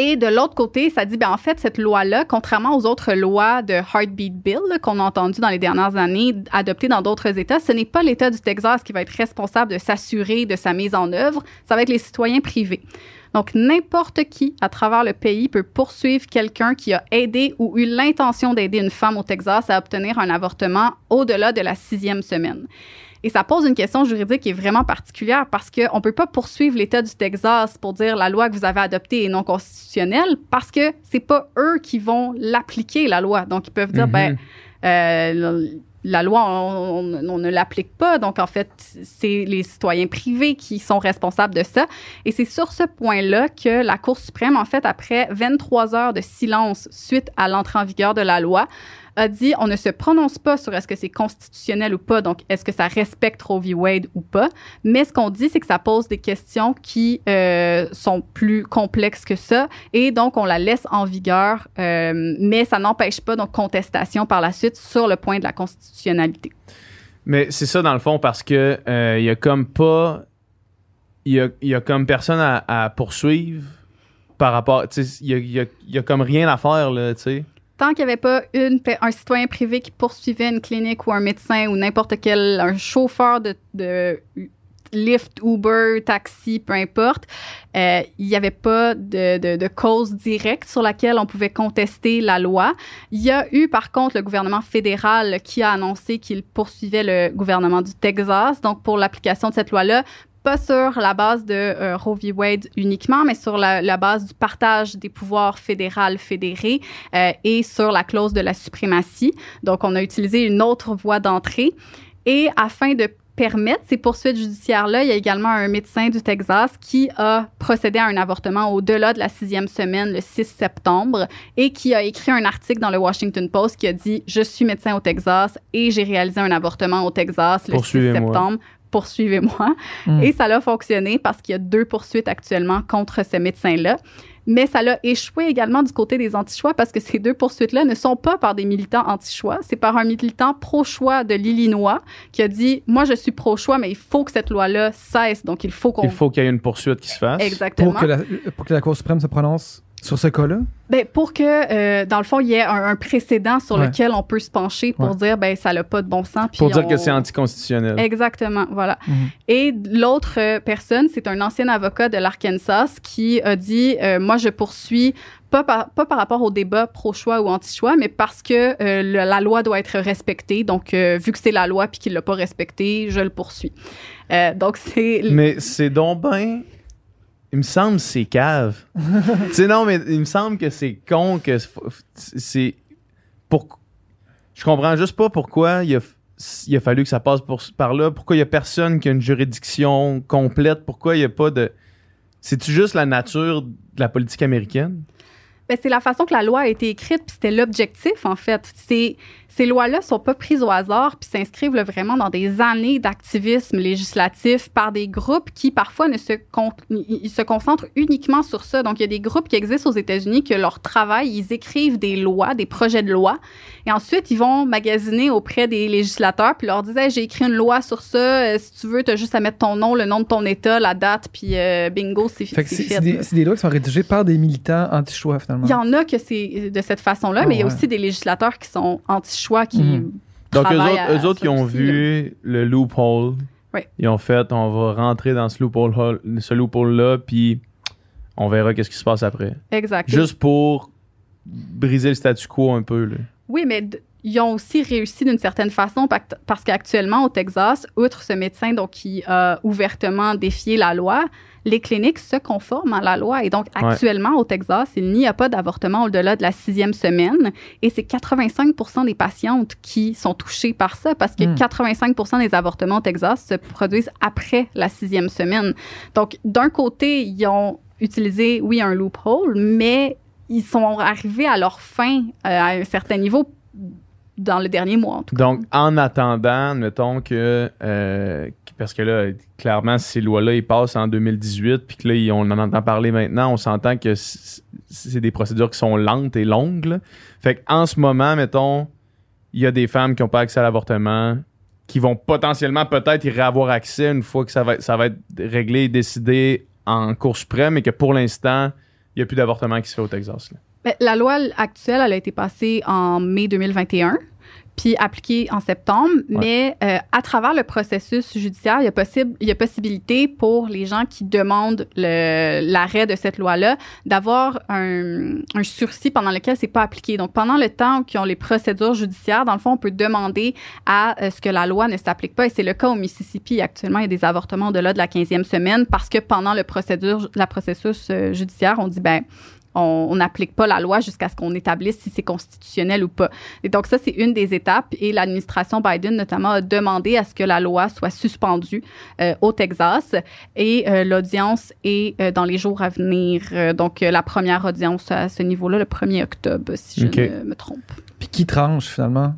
Et de l'autre côté, ça dit, ben en fait, cette loi-là, contrairement aux autres lois de Heartbeat Bill qu'on a entendues dans les dernières années, adoptées dans d'autres États, ce n'est pas l'État du Texas qui va être responsable de s'assurer de sa mise en œuvre, ça va être les citoyens privés. Donc, n'importe qui à travers le pays peut poursuivre quelqu'un qui a aidé ou eu l'intention d'aider une femme au Texas à obtenir un avortement au-delà de la sixième semaine. Et ça pose une question juridique qui est vraiment particulière parce qu'on ne peut pas poursuivre l'État du Texas pour dire la loi que vous avez adoptée est non constitutionnelle parce que c'est pas eux qui vont l'appliquer, la loi. Donc, ils peuvent dire, mm-hmm. ben, euh, la loi, on, ne l'applique pas. Donc, en fait, c'est les citoyens privés qui sont responsables de ça. Et c'est sur ce point-là que la Cour suprême, en fait, après 23 heures de silence suite à l'entrée en vigueur de la loi, a dit on ne se prononce pas sur est-ce que c'est constitutionnel ou pas, donc est-ce que ça respecte Roe v. Wade ou pas, mais ce qu'on dit, c'est que ça pose des questions qui euh, sont plus complexes que ça, et donc on la laisse en vigueur, euh, mais ça n'empêche pas donc contestation par la suite sur le point de la constitutionnalité. Mais c'est ça dans le fond parce que euh, il y a comme pas, il y a, comme personne à, poursuivre par rapport, il y, a, y a, comme rien à faire là, tu sais tant qu'il n'y avait pas un citoyen privé qui poursuivait une clinique ou un médecin ou n'importe quel un chauffeur de, Lyft, Uber, taxi, peu importe, euh, il n'y avait pas de, cause directe sur laquelle on pouvait contester la loi. Il y a eu, par contre, le gouvernement fédéral qui a annoncé qu'il poursuivait le gouvernement du Texas. Donc, pour l'application de cette loi-là, pas sur la base de euh, Roe v. Wade uniquement, mais sur la, la, base du partage des pouvoirs fédéral fédérés euh, et sur la clause de la suprématie. Donc, on a utilisé une autre voie d'entrée. Et afin de permettre ces poursuites judiciaires-là, il y a également un médecin du Texas qui a procédé à un avortement au-delà de la sixième semaine, le 6 septembre, et qui a écrit un article dans le Washington Post qui a dit Je suis médecin au Texas et j'ai réalisé un avortement au Texas le 6 septembre poursuivez-moi. Mm. Et ça a fonctionné parce qu'il y a deux poursuites actuellement contre ce médecin-là. Mais ça l'a échoué également du côté des anti-choix parce que ces deux poursuites-là ne sont pas par des militants anti-choix, c'est par un militant pro-choix de l'Illinois qui a dit Moi, je suis pro-choix, mais il faut que cette loi-là cesse. Donc, il faut qu'on. Il faut qu'il y ait une poursuite qui se fasse. Exactement. Pour que la, pour que la Cour suprême se prononce sur ce cas-là? Ben, pour que, euh, dans le fond, il y ait un, précédent sur ouais. lequel on peut se pencher pour ouais. dire, ben, ça n'a pas de bon sens. pour dire on... que c'est anticonstitutionnel. Exactement, voilà. Mhm. Mm -hmm. Et l'autre euh, personne, c'est un ancien avocat de l'Arkansas qui a dit, euh, moi, je poursuis pas par, pas par rapport au débat pro-choix ou anti-choix, mais parce que euh, le, la loi doit être respectée. Donc, euh, vu que c'est la loi puis qu'il l'a pas respectée, je le poursuis. Euh, donc, c'est... Mais c'est donc ben il me semble que c'est cave. tu sais, non, mais il me semble que c'est con, que c'est. Pour... Je comprends juste pas pourquoi il a, il a fallu que ça passe pour, par là. Pourquoi il y a personne qui a une juridiction complète? Pourquoi il n'y a pas de. C'est-tu juste la nature de la politique américaine? Ben, c'est la façon que la loi a été écrite, puis c'était l'objectif, en fait. Ces lois-là sont pas prises au hasard, puis s'inscrivent là, vraiment dans des années d'activisme législatif par des groupes qui, parfois, ne se, con- ils se concentrent uniquement sur ça. Donc, il y a des groupes qui existent aux États-Unis que leur travail, ils écrivent des lois, des projets de loi, et ensuite, ils vont magasiner auprès des législateurs, puis leur disent hey, j'ai écrit une loi sur ça, euh, si tu veux, tu as juste à mettre ton nom, le nom de ton État, la date, puis euh, bingo, c'est, fait c'est, c'est, fait. c'est, des, c'est des lois qui sont rédigées par des militants anti-choix, finalement. Il y en a que c'est de cette façon-là, Oh, mais il y a ouais. aussi des législateurs qui sont anti-choix, qui. Mhm. Donc, eux autres, à eux autres ils ont aussi, vu le loophole. Oui. Ils ont fait, on va rentrer dans ce loophole, ce loophole-là, puis on verra qu'est-ce qui se passe après. Exact. Juste pour briser le statu quo un peu. Là. Oui, mais ils ont aussi réussi d'une certaine façon parce qu'actuellement au Texas, outre ce médecin donc qui a ouvertement défié la loi, les cliniques se conforment à la loi et donc actuellement au Texas, il n'y a pas d'avortement au-delà de la sixième semaine et c'est 85% des patientes qui sont touchées par ça parce que Hmm. 85% des avortements au Texas se produisent après la sixième semaine. Donc d'un côté, ils ont utilisé oui un loophole, mais ils sont arrivés à leur fin euh, à un certain niveau dans le dernier mois, en tout cas. Donc, en attendant, mettons que. euh, parce que là, clairement, ces lois-là, ils passent en 2018, puis que là, ils- on en entend parler maintenant, on s'entend que c'est des procédures qui sont lentes et longues. là. Fait qu'en ce moment, mettons, il y a des femmes qui n'ont pas accès à l'avortement, qui vont potentiellement peut-être y avoir accès une fois que ça va, être- ça va être réglé et décidé en Cour suprême, et que pour l'instant, il n'y a plus d'avortement qui se fait au Texas. là. Mais la loi actuelle, elle a été passée en mai 2021 puis appliquée en septembre, mais euh, à travers le processus judiciaire, il y a possible, il y a possibilité pour les gens qui demandent l'arrêt de cette loi-là d'avoir un, un sursis pendant lequel c'est pas appliqué. Donc pendant le temps qu'ils ont les procédures judiciaires, dans le fond, on peut demander à euh, ce que la loi ne s'applique pas. Et c'est le cas au Mississippi actuellement. Il y a des avortements au-delà de la 15e semaine parce que pendant le procédure, la processus euh, judiciaire, on dit ben on n'applique pas la loi jusqu'à ce qu'on établisse si c'est constitutionnel ou pas. Et donc ça, c'est une des étapes. Et l'administration Biden, notamment, a demandé à ce que la loi soit suspendue euh, au Texas. Et euh, l'audience est euh, dans les jours à venir. Donc la première audience à ce niveau-là, le 1er octobre, si je ne me trompe. Puis qui tranche finalement?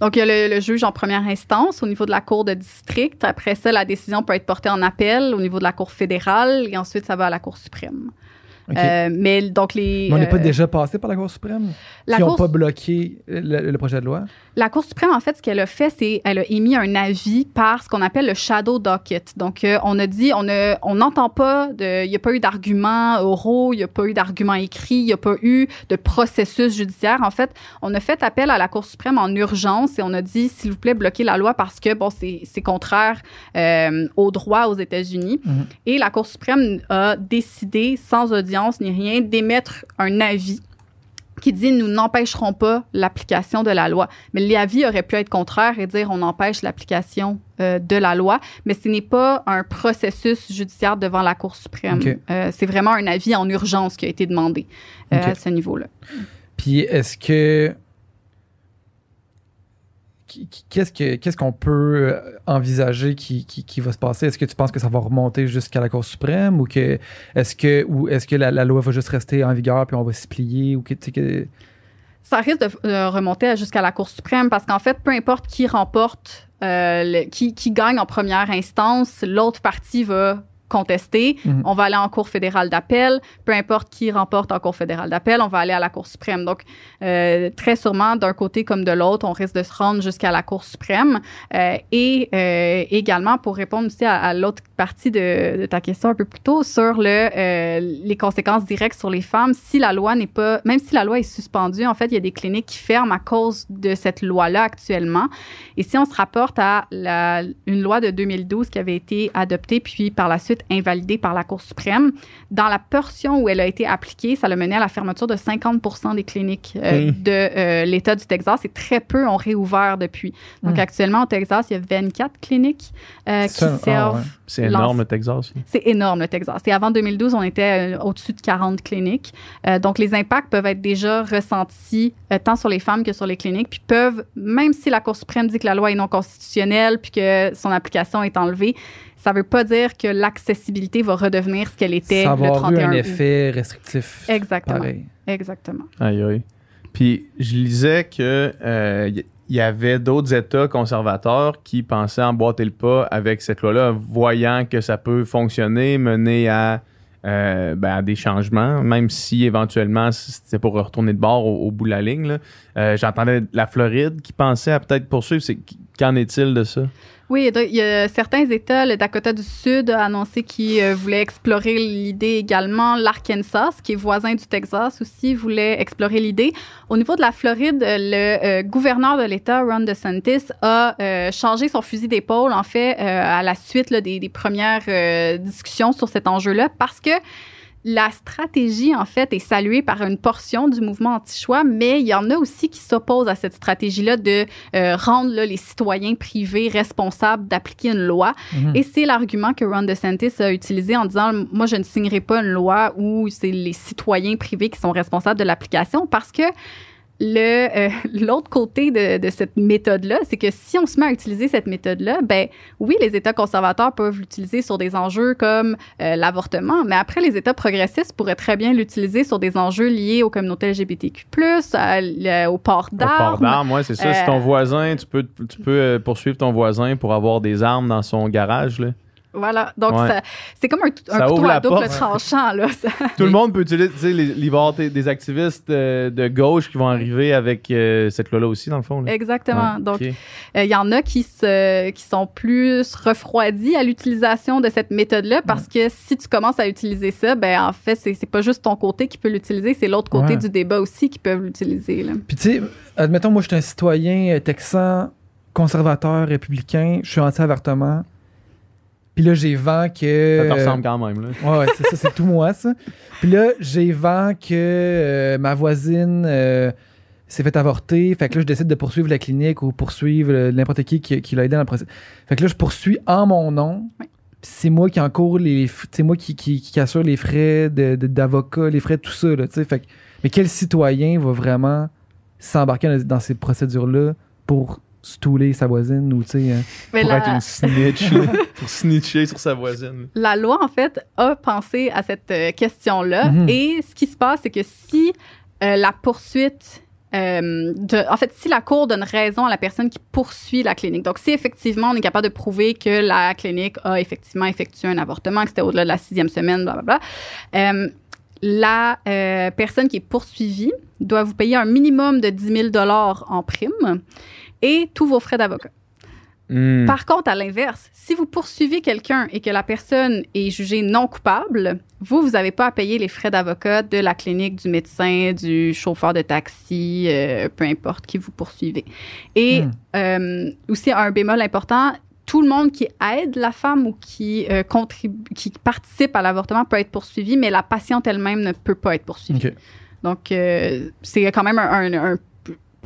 Donc, il y a le, le juge en première instance au niveau de la Cour de district. Après ça, la décision peut être portée en appel au niveau de la Cour fédérale et ensuite, ça va à la Cour suprême. Euh, mais donc, les. Mais on n'est pas euh, déjà passé par la Cour suprême? la qui n'ont pas bloqué le, le projet de loi? la Cour suprême, en fait, ce qu'elle a fait, c'est elle a émis un avis par ce qu'on appelle le shadow docket. Donc, euh, on a dit, on ne- on n'entend pas, il n'y a pas eu d'arguments oraux, il n'y a pas eu d'arguments écrits, il n'y a pas eu de processus judiciaire. En fait, on a fait appel à la Cour suprême en urgence et on a dit, s'il vous plaît, bloquez la loi parce que, bon, c'est contraire au droit aux États-Unis. Mhm. Et la Cour suprême a décidé, sans audience ni rien, d'émettre un avis qui dit nous n'empêcherons pas l'application de la loi. Mais l'avis aurait pu être contraire et dire on empêche l'application euh, de la loi, mais ce n'est pas un processus judiciaire devant la Cour suprême. Euh, c'est vraiment un avis en urgence qui a été demandé euh, à ce niveau-là. Puis est-ce que. Qu'est-ce que- qu'est-ce qu'on peut euh, envisager qui, va se passer? Est-ce que tu penses que ça va remonter jusqu'à la Cour suprême ou que est-ce que ou est-ce que la, loi va juste rester en vigueur puis on va s'y plier ou Ça risque de remonter jusqu'à la Cour suprême parce qu'en fait, peu importe qui remporte, euh, qui gagne en première instance, l'autre partie va contester. Mhm. On va aller en Cour fédérale d'appel. Peu importe qui remporte en Cour fédérale d'appel, on va aller à la Cour suprême. Donc, euh, très sûrement, d'un côté comme de l'autre, on risque de se rendre jusqu'à la Cour suprême. Euh, et euh, également, pour répondre aussi à, à l'autre partie de, de ta question un peu plus tôt sur le, les conséquences directes sur les femmes, si la loi n'est pas, même si la loi est suspendue, en fait, il y a des cliniques qui ferment à cause de cette loi-là actuellement. Et si on se rapporte à la, une loi de 2012 qui avait été adoptée puis par la suite invalidée par la Cour suprême, dans la portion où elle a été appliquée, ça l'a mené à la fermeture de 50 des cliniques euh, Mmh. de euh, l'État du Texas et très peu ont réouvert depuis. Donc Mm. actuellement au Texas, il y a 24 cliniques euh, qui Ça, ah, servent ouais. C'est énorme, le Texas. c'est énorme, le Texas. Et avant 2012, on était euh, au-dessus de 40 cliniques. Euh, donc, les impacts peuvent être déjà ressentis euh, tant sur les femmes que sur les cliniques, puis peuvent, même si la Cour suprême dit que la loi est non constitutionnelle, puis que son application est enlevée, ça ne veut pas dire que l'accessibilité va redevenir ce qu'elle était ça le avoir eu 31 un août. effet restrictif. Exactement. Pareil. Exactement. Aïe, aïe. Puis je lisais que euh, y- il y avait d'autres États conservateurs qui pensaient emboîter le pas avec cette loi-là, voyant que ça peut fonctionner, mener à, euh, ben, à des changements, même si éventuellement c'était pour retourner de bord au, au bout de la ligne. Euh, J'entendais la Floride qui pensait à peut-être poursuivre. Qu'en est-il de ça? Oui, il y a- certains États, le Dakota du Sud a annoncé qu'il euh, voulait explorer l'idée également. L'Arkansas, qui est voisin du Texas aussi, voulait explorer l'idée. Au niveau de la Floride, euh, le euh, gouverneur de l'État, Ron DeSantis, a changé son fusil d'épaule, en fait, à la suite des, premières discussions sur cet enjeu-là, parce que la stratégie, en fait, est saluée par une portion du mouvement anti-choix, mais il y en a aussi qui s'opposent à cette stratégie-là de euh, rendre là, les citoyens privés responsables d'appliquer une loi. Mhm. Et c'est l'argument que Ron DeSantis a utilisé en disant Moi, je ne signerai pas une loi où c'est les citoyens privés qui sont responsables de l'application parce que le euh, l'autre côté de, de cette méthode-là, c'est que si on se met à utiliser cette méthode-là, ben oui, les États conservateurs peuvent l'utiliser sur des enjeux comme euh, l'avortement, mais après, les États progressistes pourraient très bien l'utiliser sur des enjeux liés aux communautés LGBTQ+, au port Au port d'armes. d'armes, ouais, c'est ça. Si Euh, ton voisin, tu peux, tu peux poursuivre ton voisin pour avoir des armes dans son garage. Là. Voilà. Donc, Ouais. c'est comme un, un Ça couteau ouvre à double porte. tranchant, là. Ça- Tout le monde peut utiliser, tu sais, les- des, des activistes euh, de gauche qui vont arriver avec euh, cette loi-là aussi, dans le fond. là. Exactement. Ouais, Donc, euh, il y en a qui, se, qui sont plus refroidis à l'utilisation de cette méthode-là parce que si tu commences à utiliser ça, ben en fait, c'est pas juste ton côté qui peut l'utiliser, c'est l'autre côté Ouais. du débat aussi qui peuvent l'utiliser. Puis tu sais, admettons, moi, je suis un citoyen texan, conservateur, républicain, je suis anti-avortement. Puis là, j'ai vent que. Ça te ressemble quand même. Là. Ouais, ouais, c'est ça, c'est tout moi, ça. Puis là, j'ai vent que euh, ma voisine euh, s'est fait avorter. Fait que là, je décide de poursuivre la clinique ou poursuivre euh, n'importe qui qui, qui l'a aidé dans le procès. Fait que là, je poursuis en mon nom. Oui. c'est moi qui encours les. C'est moi qui, qui, qui, assure les frais d'avocat, de, les frais, tout ça. Là, fait, mais quel citoyen va vraiment s'embarquer dans, ces procédures-là pour stouler sa voisine ou tu sais hein, pour être une snitch pour snitcher sur sa voisine. La loi en fait a pensé à cette euh, question-là mhm. et ce qui se passe c'est que si euh, la poursuite euh, en fait, si la cour donne raison à la personne qui poursuit la clinique, donc si effectivement on est capable de prouver que la clinique a effectivement effectué un avortement, que c'était au-delà de la sixième semaine, blablabla, euh, la euh, personne qui est poursuivie doit vous payer un minimum de 10 000 en prime et tous vos frais d'avocat. Hmm. Par contre, à l'inverse, si vous poursuivez quelqu'un et que la personne est jugée non coupable, vous, vous n'avez pas à payer les frais d'avocat de la clinique, du médecin, du chauffeur de taxi, euh, peu importe qui vous poursuivez. Et hmm. euh, aussi, un bémol important, tout le monde qui aide la femme ou qui, euh, contribue, qui participe à l'avortement peut être poursuivi, mais la patiente elle-même ne peut pas être poursuivie. Donc, c'est quand même un, un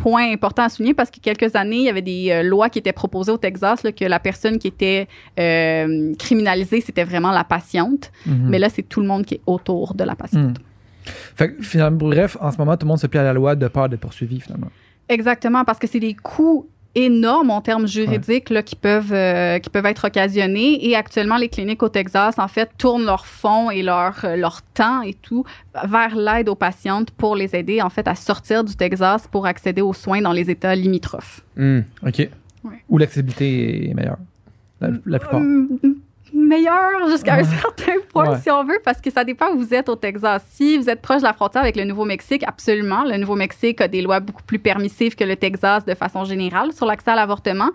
point important à souligner parce que quelques années, il y avait des euh, lois qui étaient proposées au Texas que la personne qui était euh, criminalisée, c'était vraiment la patiente. Mhm. Mais là, c'est tout le monde qui est autour de la patiente. Mhm. Fait finalement, bref, en ce moment, tout le monde se plie à la loi de peur d'être poursuivi, finalement. Exactement, parce que c'est des coûts énormes en termes juridiques là, qui, peuvent, euh, qui peuvent être occasionnés. Et actuellement, les cliniques au Texas, en fait, tournent leurs fonds et leur, euh, leur temps et tout vers l'aide aux patientes pour les aider, en fait, à sortir du Texas pour accéder aux soins dans les États limitrophes. Hmm. OK. Où l'accessibilité est meilleure, la, la plupart. Hum, meilleur jusqu'à un certain point, si on veut, parce que ça dépend où vous êtes au Texas. Si vous êtes proche de la frontière avec le Nouveau-Mexique, absolument. Le Nouveau-Mexique a des lois beaucoup plus permissives que le Texas de façon générale sur l'accès à l'avortement.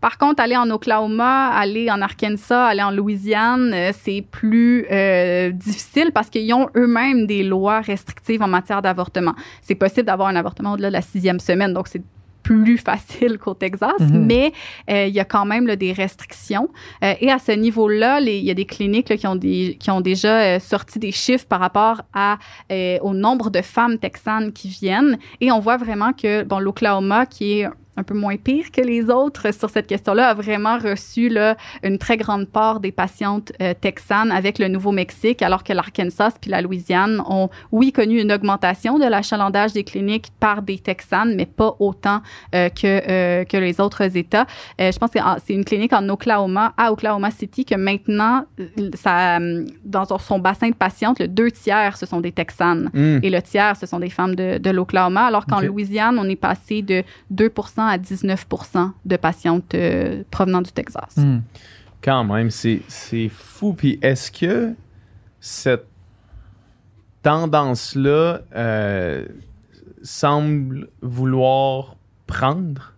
Par contre, aller en Oklahoma, aller en Arkansas, aller en Louisiane, euh, c'est plus euh, difficile parce qu'ils ont eux-mêmes des lois restrictives en matière d'avortement. C'est possible d'avoir un avortement au-delà de la sixième semaine, donc c'est plus facile qu'au Texas, mhm. mais euh, il y a quand même des restrictions. Euh, et à ce niveau-là, il y a des cliniques qui, ont des, qui ont déjà euh, sorti des chiffres par rapport à, au nombre de femmes texanes qui viennent. Et on voit vraiment que bon, l'Oklahoma, qui est un peu moins pire que les autres sur cette question-là, a vraiment reçu là, une très grande part des patientes euh, texanes avec le Nouveau-Mexique, alors que l'Arkansas puis la Louisiane ont, oui, connu une augmentation de l'achalandage des cliniques par des Texanes, mais pas autant euh, que, euh, que les autres États. je pense que c'est une clinique en Oklahoma, à Oklahoma City, que maintenant, ça, dans son bassin de patientes, le deux tiers, ce sont des Texanes hmm. et le tiers, ce sont des femmes de, de l'Oklahoma, alors qu'en Louisiane, on est passé de 2 à 19% de patientes euh, provenant du Texas. Hmm. Quand même, c'est fou. Puis est-ce que cette tendance-là euh, semble vouloir prendre?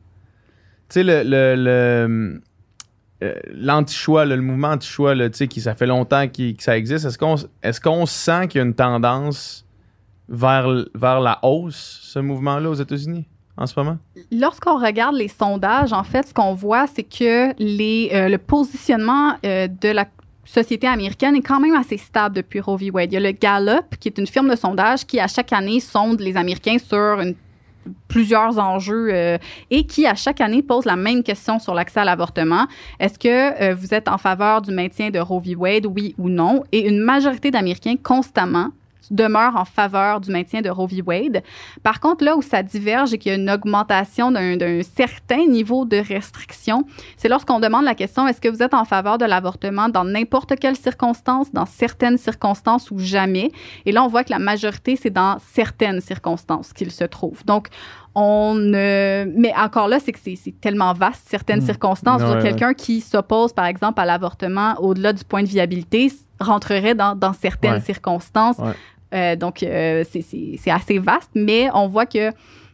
Tu sais, le, le, euh, l'anti-choix, le, mouvement anti-choix, qui ça fait longtemps que ça existe, est-ce qu'on est qu'on sent qu'il y a une tendance vers, vers la hausse, ce mouvement-là aux États-Unis? En ce moment? Lorsqu'on regarde les sondages, en fait, ce qu'on voit, c'est que les, euh, le positionnement euh, de la société américaine est quand même assez stable depuis Roe v. Wade. Il y a le Gallup, qui est une firme de sondage qui, à chaque année, sonde les Américains sur plusieurs enjeux euh, et qui, à chaque année, pose la même question sur l'accès à l'avortement. Est-ce que vous êtes en faveur du maintien de Roe v. Wade, oui ou non? Et une majorité d'Américains, constamment, demeure en faveur du maintien de Roe v. Wade. Par contre, là où ça diverge et qu'il y a une augmentation d'un certain niveau de restriction, c'est lorsqu'on demande la question est-ce que vous êtes en faveur de l'avortement dans n'importe quelle circonstance, dans certaines circonstances ou jamais? Et là, on voit que la majorité, c'est dans certaines circonstances qu'il se trouve. Donc, on ne. Mais encore là, c'est que c'est tellement vaste, certaines mmh. circonstances. Quelqu'un qui s'oppose, par exemple, à l'avortement au-delà du point de viabilité rentrerait dans, dans certaines circonstances. Euh, donc, euh, c'est assez vaste, mais on voit que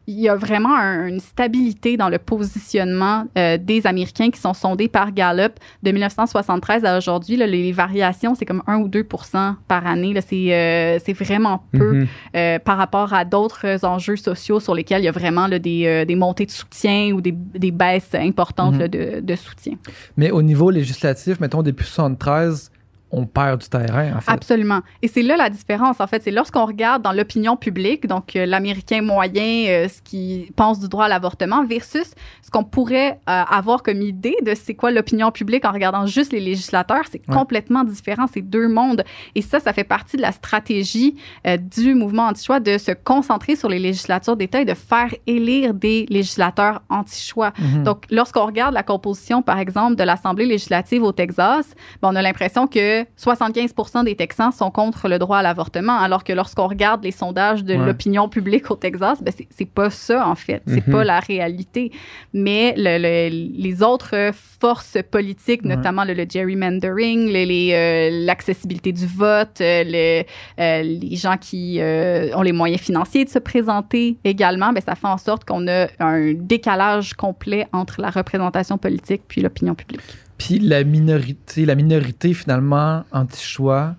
il y a vraiment une stabilité dans le positionnement euh, des Américains qui sont sondés par Gallup de 1973 à aujourd'hui. Les variations, c'est comme 1 ou 2% par année. C'est vraiment peu mm-hmm. par rapport à d'autres enjeux sociaux sur lesquels il y a vraiment des, des, montées de soutien ou des, des baisses importantes mm-hmm. de, de, soutien. Mais au niveau législatif, mettons, depuis 73, on perd du terrain, en fait. Absolument. Et c'est là la différence, en fait. C'est lorsqu'on regarde dans l'opinion publique, donc euh, l'Américain moyen, euh, ce qui pense du droit à l'avortement, versus ce qu'on pourrait euh, avoir comme idée de c'est quoi l'opinion publique en regardant juste les législateurs, c'est complètement différent. C'est deux mondes. Et ça, ça fait partie de la stratégie du mouvement anti-choix de se concentrer sur les législatures d'État et de faire élire des législateurs anti-choix. Mhm. Donc, lorsqu'on regarde la composition, par exemple, de l'Assemblée législative au Texas, ben, on a l'impression que 75% des Texans sont contre le droit à l'avortement, alors que lorsqu'on regarde les sondages de l'opinion publique au Texas, ben c'est pas ça en fait, c'est mhm. pas la réalité. Mais les autres forces politiques, notamment le, gerrymandering, euh, l'accessibilité du vote, euh, euh, les gens qui ont les moyens financiers de se présenter également, ben ça fait en sorte qu'on a un décalage complet entre la représentation politique puis l'opinion publique. Puis la minorité, la minorité finalement anti-choix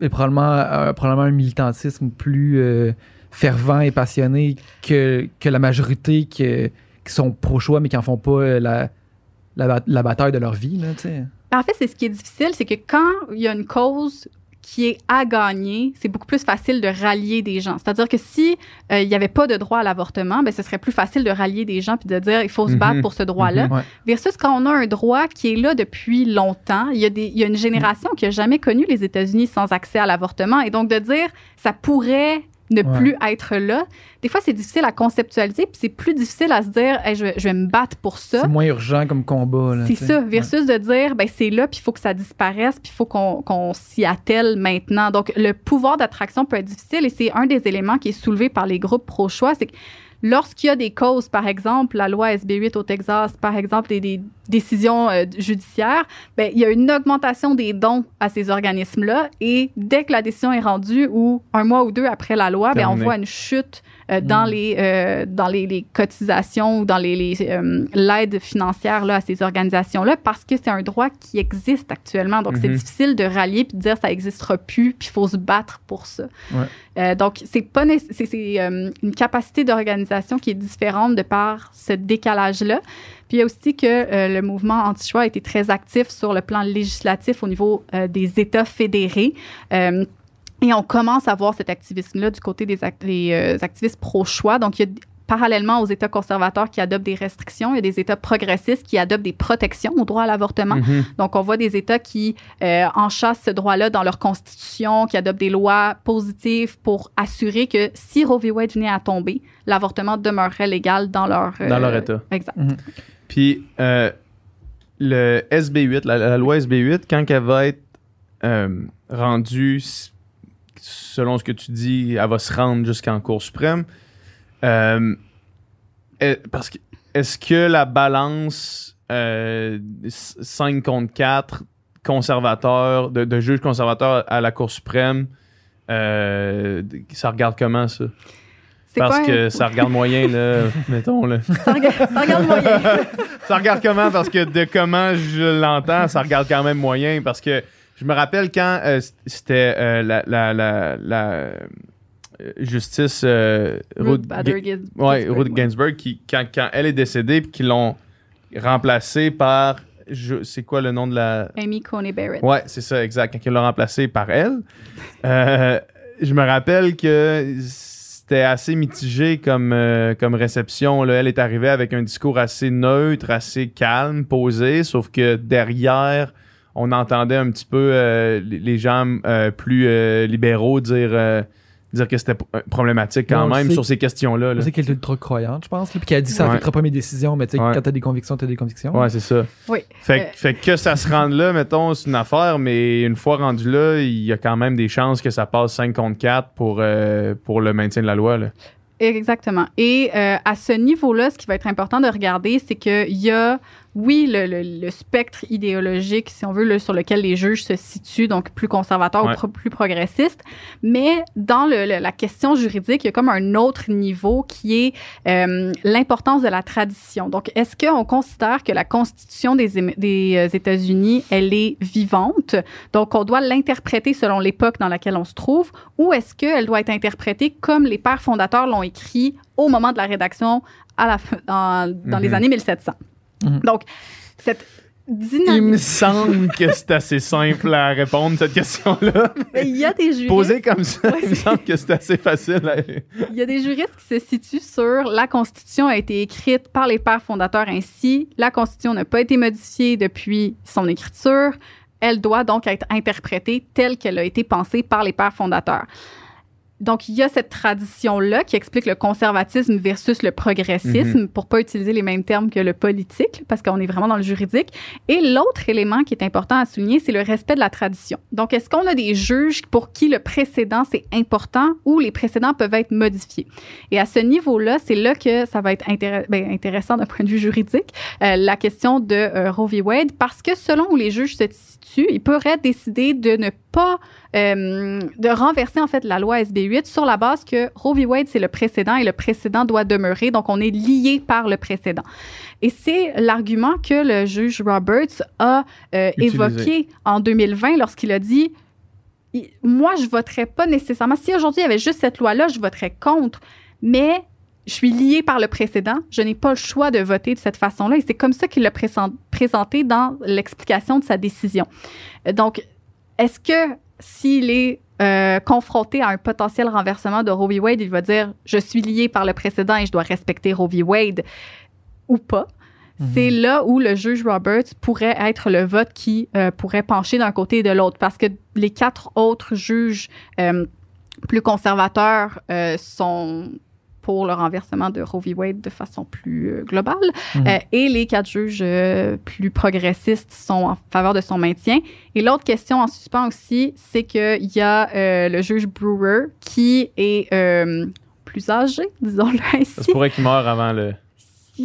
est probablement, euh, un militantisme plus euh, fervent et passionné que, que la majorité qui, qui sont pro-choix mais qui n'en font pas euh, la, la, la, bataille de leur vie. Là, en fait, c'est ce qui est difficile, c'est que quand il y a une cause qui est à gagner, c'est beaucoup plus facile de rallier des gens. C'est-à-dire que si euh, il n'y avait pas de droit à l'avortement, ben ce serait plus facile de rallier des gens puis de dire il faut se battre mhm. pour ce droit-là. Mhm. Versus quand on a un droit qui est là depuis longtemps, il y a, des, il y a une génération qui a jamais connu les États-Unis sans accès à l'avortement et donc de dire ça pourrait ne plus être là. Des fois, c'est difficile à conceptualiser, puis c'est plus difficile à se dire, je, vais, me battre pour ça. C'est moins urgent comme combat. C'est ça, versus de dire, ben, c'est là, puis il faut que ça disparaisse, puis il faut qu'on s'y attelle maintenant. Donc, le pouvoir d'attraction peut être difficile, et c'est un des éléments qui est soulevé par les groupes pro-choix, c'est que Lorsqu'il y a des causes, par exemple, la loi SB8 au Texas, par exemple, des, décisions euh, judiciaires, ben, il y a une augmentation des dons à ces organismes-là. Et dès que la décision est rendue ou un mois ou deux après la loi, ben, on voit une chute euh, dans, mm. les, euh, dans les, cotisations ou dans les, l'aide financière là, à ces organisations-là parce que c'est un droit qui existe actuellement. Donc, c'est mm-hmm. difficile de rallier puis de dire ça n'existera plus puis il faut se battre pour ça. donc, c'est pas c'est, une capacité d'organisation qui est différente de par ce décalage-là. Puis il y a aussi que euh, le mouvement anti-choix a été très actif sur le plan législatif au niveau euh, des États fédérés. Euh, et on commence à voir cet activisme-là du côté des, activistes pro-choix. Donc, il y a parallèlement aux États conservateurs qui adoptent des restrictions, il y a des États progressistes qui adoptent des protections au droit à l'avortement. Mm-hmm. Donc, on voit des États qui enchassent ce droit-là dans leur constitution, qui adoptent des lois positives pour assurer que si Roe v. Wade venait à tomber, l'avortement demeurerait légal dans leur... dans leur État. Exact. Mm-hmm. Puis euh, le SB8, la, loi SB8, quand elle va être euh, rendue, selon ce que tu dis, elle va se rendre jusqu'en Cour suprême. Euh, est-ce que la balance 5 contre 4 conservateurs, de, de juges conservateurs à la Cour suprême, ça regarde comment ça? Parce que ça regarde moyen, là, mettons. Là. Ça, regarde, moyen. ça regarde comment? Parce que de comment je l'entends, ça regarde quand même moyen. Parce que je me rappelle quand euh, c'était euh, la, la, la, la euh, justice Ruth, Bader ouais, Ruth Ginsburg, qui, quand, quand elle est décédée, puis qu'ils l'ont remplacée par c'est quoi le nom de la. Amy Coney Barrett. Ouais, c'est ça, exact. Quand ils l'ont remplacée par elle, je me rappelle que c'était assez mitigé comme, euh, comme réception. Là. Elle est arrivée avec un discours assez neutre, assez calme, posé, sauf que derrière, on entendait un petit peu euh, les gens euh, plus libéraux dire dire que c'était problématique quand même sur ces questions-là. C'est qu'elle est ultra croyante, je pense, puis qu'elle a dit que ça n'affectera pas mes décisions, mais tu sais, quand t'as des convictions, t'as des convictions. Ouais, c'est ça. Oui. Fait, fait, que ça se rende là, mettons, c'est une affaire, mais une fois rendu là, il y a quand même des chances que ça passe 5 contre 4 pour, pour le maintien de la loi. Là. Exactement. Et euh, à ce niveau-là, ce qui va être important de regarder, c'est qu'il y a, oui, le, le, spectre idéologique, si on veut, le, sur lequel les juges se situent, donc plus conservateurs ou plus progressistes, mais dans la question juridique, il y a comme un autre niveau qui est euh, l'importance de la tradition. Donc, est-ce qu'on considère que la Constitution des, des euh, États-Unis, elle est vivante, donc on doit l'interpréter selon l'époque dans laquelle on se trouve, ou est-ce qu'elle doit être interprétée comme les pères fondateurs l'ont écrit au moment de la rédaction à la, dans, dans les mhm. années 1700. Mhm. Donc, cette Il me semble que c'est assez simple à répondre cette question-là. Il y a des juristes. Posé comme ça, il me semble que c'est assez facile. Il y a des juristes qui se situent sur la Constitution a été écrite par les pères fondateurs ainsi. La Constitution n'a pas été modifiée depuis son écriture. Elle doit donc être interprétée telle qu'elle a été pensée par les pères fondateurs. Donc, il y a cette tradition-là qui explique le conservatisme versus le progressisme, mhm. pour pas utiliser les mêmes termes que le politique, parce qu'on est vraiment dans le juridique. Et l'autre élément qui est important à souligner, c'est le respect de la tradition. Donc, est-ce qu'on a des juges pour qui le précédent, c'est important ou les précédents peuvent être modifiés? Et à ce niveau-là, c'est là que ça va être ben, intéressant d'un point de vue juridique, euh, la question de euh, Roe v. Wade, parce que selon où les juges se situent, ils pourraient décider de ne pas euh, de renverser en fait la loi SB8 sur la base que Roe v. Wade c'est le précédent et le précédent doit demeurer, donc on est lié par le précédent. Et c'est l'argument que le juge Roberts a euh, évoqué en 2020 lorsqu'il a dit moi je voterais pas nécessairement si aujourd'hui il y avait juste cette loi là, je voterais contre, mais je suis lié par le précédent, je n'ai pas le choix de voter de cette façon-là. Et c'est comme ça qu'il l'a présenté dans l'explication de sa décision. Donc, est-ce que s'il est euh, confronté à un potentiel renversement de Roe v. Wade, il va dire je suis lié par le précédent et je dois respecter Roe v. Wade ou pas? Mhm. C'est là où le juge Roberts pourrait être le vote qui euh, pourrait pencher d'un côté et de l'autre parce que les quatre autres juges euh, plus conservateurs sont pour le renversement de Roe v. Wade de façon plus euh, globale. Mhm. Euh, et les quatre juges euh, plus progressistes sont en faveur de son maintien. Et l'autre question en suspens aussi, c'est qu'il y a le juge Brewer qui est plus âgé, disons-le ainsi. Ça se pourrait qu'il meure avant le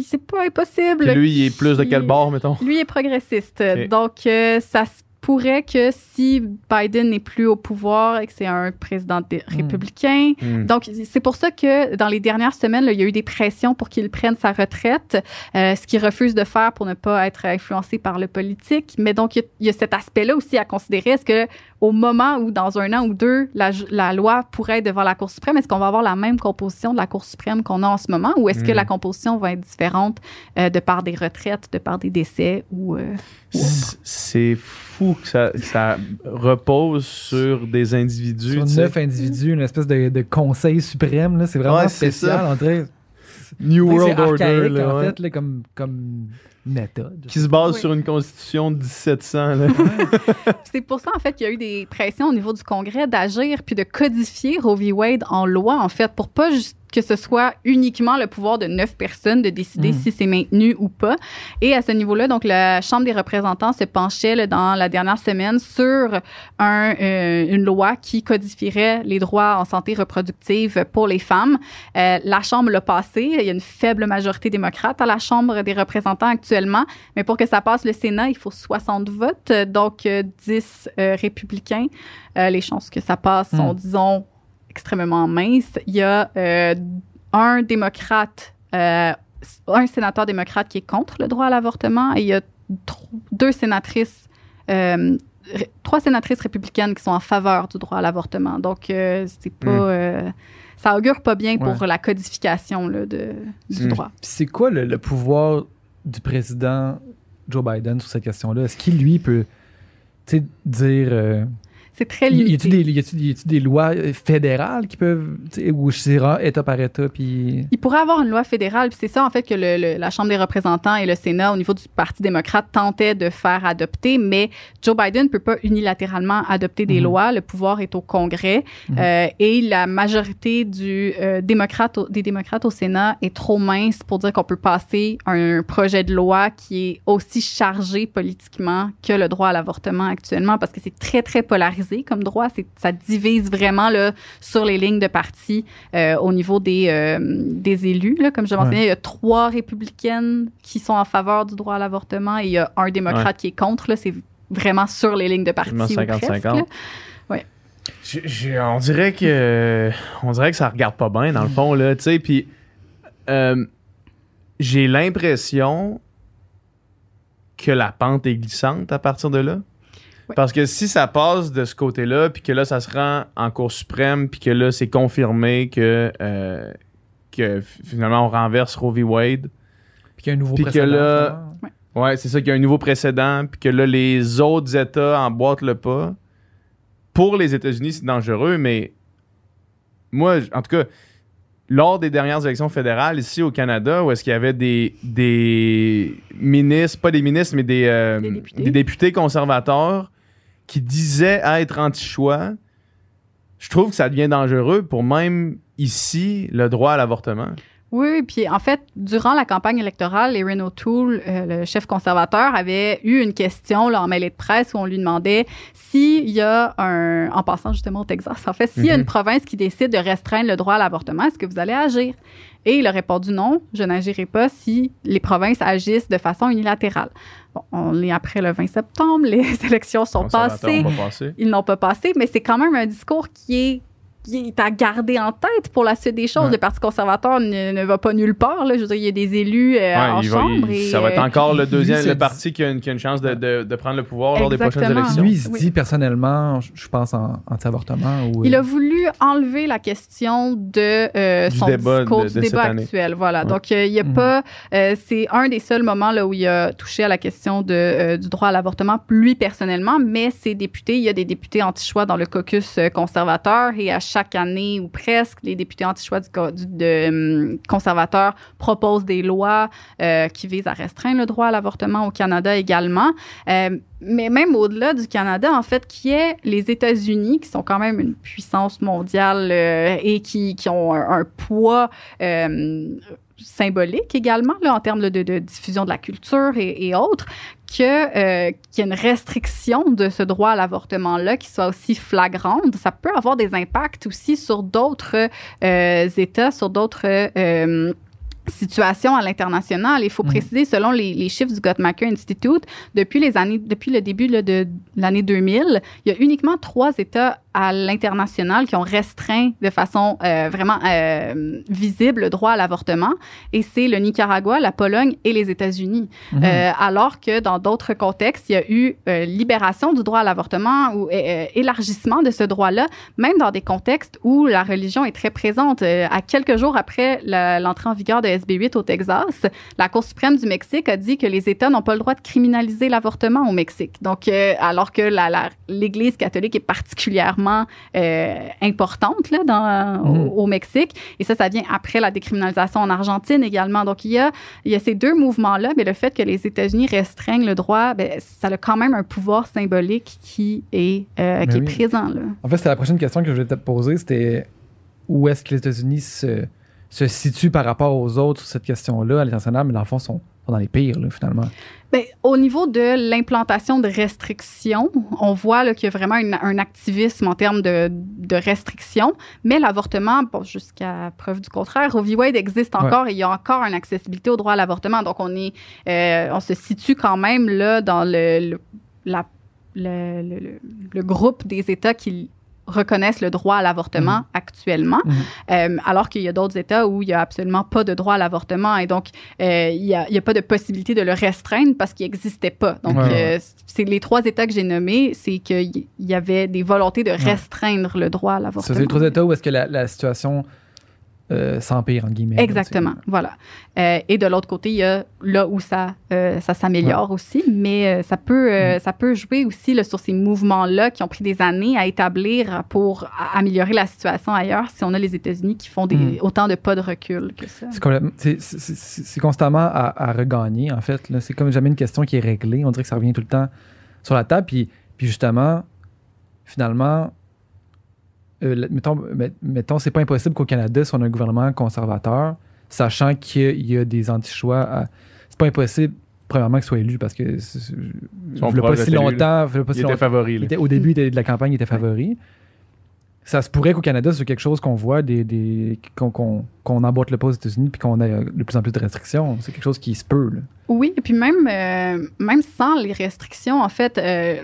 c'est pas impossible. lui, il est plus de quel bord, mettons? Lui est progressiste. Donc, ça se pourrait que si Biden n'est plus au pouvoir et que c'est un président hmm. républicain. Hmm. Donc, c'est pour ça que dans les dernières semaines, il y a eu des pressions pour qu'il prenne sa retraite, euh, ce qu'il refuse de faire pour ne pas être influencé par le politique. Mais donc, il y a, cet aspect-là aussi à considérer. Est-ce que au moment où, dans un an ou deux, la, loi pourrait être devant la Cour suprême, est-ce qu'on va avoir la même composition de la Cour suprême qu'on a en ce moment ou est-ce que hmm. la composition va être différente euh, de par des retraites, de par des décès ou... Euh, c'est fou que ça, repose sur des individus. Sur neuf individus, une espèce de, conseil suprême. C'est vraiment spécial. On dirait, New World Order. en fait, comme, comme méthode. Qui se base sur une constitution de 1700. c'est pour ça, en fait, qu'il y a eu des pressions au niveau du Congrès d'agir puis de codifier Roe v. Wade en loi, en fait, pour pas juste que ce soit uniquement le pouvoir de neuf personnes de décider mm. si c'est maintenu ou pas. Et à ce niveau-là, donc la Chambre des représentants se penchait dans la dernière semaine sur un, euh, une loi qui codifierait les droits en santé reproductive pour les femmes. Euh, la Chambre l'a passé. Il y a une faible majorité démocrate à la Chambre des représentants actuellement, mais pour que ça passe le Sénat, il faut 60 votes, donc 10 euh, républicains. les chances que ça passe sont, mm. disons, extrêmement mince. Il y a euh, un démocrate, euh, un sénateur démocrate qui est contre le droit à l'avortement et il y a deux sénatrices, euh, trois sénatrices républicaines qui sont en faveur du droit à l'avortement. Donc, c'est pas. Hmm. ça augure pas bien pour la codification là, de, du hmm. droit. C'est quoi le, le, pouvoir du président Joe Biden sur cette question-là? Est-ce qu'il, lui, peut dire c'est très limité. Y a-t-il des, lois euh, fédérales qui peuvent, ou c'est État par État, puis... Il pourrait avoir une loi fédérale, puis c'est ça, en fait, que la Chambre des représentants et le Sénat, au niveau du Parti démocrate, tentaient de faire adopter, mais Joe Biden ne peut pas unilatéralement adopter des mhm. lois. Le pouvoir est au Congrès, mhm. euh, et la majorité du, euh, démocrate, des démocrates au Sénat est trop mince pour dire qu'on peut passer un projet de loi qui est aussi chargé politiquement que le droit à l'avortement actuellement, parce que c'est très, très polarisé comme droit. Ça divise vraiment là, sur les lignes de parti euh, au niveau des, euh, des élus. Là. Comme je mentionnais, il y a trois républicaines qui sont en faveur du droit à l'avortement et il y a un démocrate qui est contre. C'est vraiment sur les lignes de parti. 50-50. Ouais. on dirait que on dirait que ça regarde pas bien dans le fond là, tu sais. Puis euh, j'ai l'impression que la pente est glissante à partir de là. Parce que si ça passe de ce côté-là, puis que là, ça se rend en Cour suprême, puis que là, c'est confirmé que, euh, que finalement, on renverse Roe v. Wade. Puis qu'il y a un nouveau Puis que là, Ouais, c'est ça qu'il y a un nouveau précédent, puis que là, les autres États emboîtent le pas. Pour les États-Unis, c'est dangereux, mais moi, en tout cas, lors des dernières élections fédérales ici au Canada, où est-ce qu'il y avait des, des ministres, pas des ministres, mais des, euh, Des députés. des députés conservateurs qui disaient être anti-choix, je trouve que ça devient dangereux pour même ici le droit à l'avortement. Oui, puis en fait, durant la campagne électorale, Erin O'Toole, euh, le chef conservateur, avait eu une question là, en mêlée de presse où on lui demandait s'il y a un, en passant justement au Texas, en fait, s'il y a Mhm. une province qui décide de restreindre le droit à l'avortement, est-ce que vous allez agir? Et il a répondu non, je n'agirai pas si les provinces agissent de façon unilatérale. Bon, on est après le 20 septembre, les élections sont passées, ont pas passé. ils n'ont pas passé, mais c'est quand même un discours qui est, qui est à garder en tête pour la suite des choses. Ouais. Le Parti conservateur ne, ne va pas nulle part. Là. Je veux dire, il y a des élus euh, Ouais, en va- chambre. il- et, ça va être euh, encore le deuxième, lui, le parti qui a une, qui a une chance de, de- de prendre le pouvoir lors des prochaines élections. Lui, il se Oui. dit personnellement, je pense, en anti-avortement. Ou, Il euh, a voulu enlever la question de euh, Du son débat discours, de- du débat cette année. actuel. Voilà. Ouais. Donc, euh, il y a Mhm. pas. euh, c'est un des seuls moments là où il a touché à la question de, euh, du droit à l'avortement, lui personnellement, mais ses députés, il y a des députés anti-choix dans le caucus euh, conservateur et à chaque année ou presque, les députés anti-choix du, du- hum, conservateurs proposent des lois euh, qui visent à restreindre le droit à l'avortement au Canada également. Euh, mais même au-delà du Canada, en fait, qui est les États-Unis, qui sont quand même une puissance mondiale euh, et qui, ont un, poids symbolique également là, en termes de, diffusion de la culture et autres, que euh, qu'il y a une restriction de ce droit à l'avortement-là qui soit aussi flagrante. Ça peut avoir des impacts aussi sur d'autres euh, États, sur d'autres euh, situations à l'international. Il faut Mhm. préciser, selon les, les chiffres du Guttmacher Institute, depuis les années, depuis le début là, de l'année 2000, il y a uniquement trois États à l'international qui ont restreint de façon euh, vraiment euh, visible le droit à l'avortement, et c'est le Nicaragua, la Pologne et les États-Unis. mhm. Euh, alors que dans d'autres contextes, il y a eu euh, libération du droit à l'avortement ou euh, euh, élargissement de ce droit-là, même dans des contextes où la religion est très présente. À quelques jours après la- l'entrée en vigueur de SB 8 au Texas, la Cour suprême du Mexique a dit que les États n'ont pas le droit de criminaliser l'avortement au Mexique. Donc, euh, alors que la- la- l'Église catholique est particulièrement euh, importante là, dans, Mhm. au, au Mexique, et ça, ça vient après la décriminalisation en Argentine également. Donc, il y a il y a ces deux mouvements-là, mais le fait que les États-Unis restreignent le droit, ben, ça a quand même un pouvoir symbolique qui est, euh, Ben qui oui. est présent. Là. En fait, c'était la prochaine question que je voulais te poser. C'était où est-ce que les États-Unis se, se situent par rapport aux autres sur cette question-là à l'international, mais dans le fond, sont dans les pires, là, finalement. Ben, au niveau de l'implantation de restrictions, on voit qu'il y a vraiment une- un activisme en termes de, de restrictions, mais l'avortement, bon, jusqu'à preuve du contraire, Roe v. Wade existe encore et il y a encore une accessibilité au droit à l'avortement. Donc, on, est, euh, on se situe quand même là dans le, le- la- le- le- le- le groupe des États qui reconnaissent le droit à l'avortement Mhm. actuellement, Mhm. Euh, alors qu'il y a d'autres États où il n'y a absolument pas de droit à l'avortement et donc euh, il n'y a, il y a pas de possibilité de le restreindre parce qu'il n'existait pas. Donc, Ouais, ouais. euh, c'est les trois États que j'ai nommés, c'est qu'il y avait des volontés de restreindre le droit à C'est l'avortement. les trois États où est-ce que la, la situation euh, s'empire, entre guillemets. Exactement, voilà. Euh, et de l'autre côté, il y a là où ça, euh, ça s'améliore aussi, mais euh, ça, peut, Mm. ça peut jouer aussi là, sur ces mouvements-là qui ont pris des années à établir pour améliorer la situation ailleurs si on a les États-Unis qui font des, Mm. autant de pas de recul que ça. C'est constamment à, à regagner, en fait. C'est comme jamais une question qui est réglée. On dirait que ça revient tout le temps sur la table. Puis, puis justement, finalement, euh, mettons, met- mettons c'est pas impossible qu'au Canada, si on a un gouvernement conservateur, sachant qu'il y a des anti-choix, à- c'est pas impossible, premièrement, qu'il soit élu parce que il a pas si longtemps, il a pas si était favori. il là. était- au début de la campagne, il était favori. Ça se pourrait qu'au Canada, c'est quelque chose qu'on voit, des, des, qu'on, emboîte le pas aux États-Unis puis qu'on ait euh, de plus en plus de restrictions. C'est quelque chose qui se peut. là. Oui, et puis même, euh, même sans les restrictions, en fait, euh,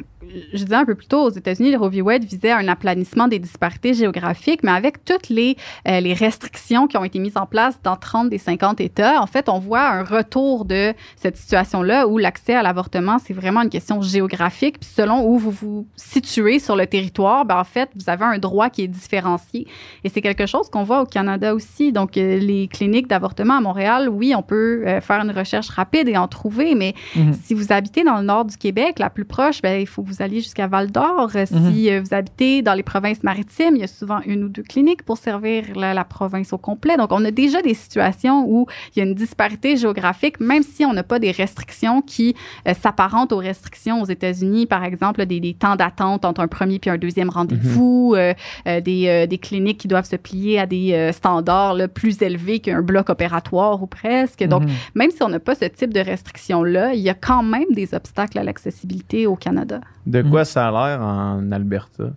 je disais un peu plus tôt, aux États-Unis, le Roe v. Wade visait un aplanissement des disparités géographiques, mais avec toutes les, euh, restrictions qui ont été mises en place dans 30 des 50 États, en fait, on voit un retour de cette situation-là où l'accès à l'avortement, c'est vraiment une question géographique. Puis selon où vous vous situez sur le territoire, ben, en fait, vous avez un droit qui est différencié. Et c'est quelque chose qu'on voit au Canada aussi. Donc, les cliniques d'avortement à Montréal, oui, on peut faire une recherche rapide et en trouver. Mais Mhm. si vous habitez dans le nord du Québec, la plus proche, ben, il faut que vous alliez jusqu'à Val d'Or. Euh, Si euh, vous habitez dans les provinces maritimes, il y a souvent une ou deux cliniques pour servir la, la province au complet. Donc, on a déjà des situations où il y a une disparité géographique, même si on n'a pas des restrictions qui euh, s'apparentent aux restrictions aux États-Unis, par exemple, des, des temps d'attente entre un premier puis un deuxième rendez-vous, euh, euh, des, des cliniques qui doivent se plier à des standards là, plus élevés qu'un bloc opératoire ou presque. Donc, Mhm. même si on n'a pas ce type de restrictions-là, il y a quand même des obstacles à l'accessibilité au Canada. De Mhm. quoi ça a l'air en Alberta?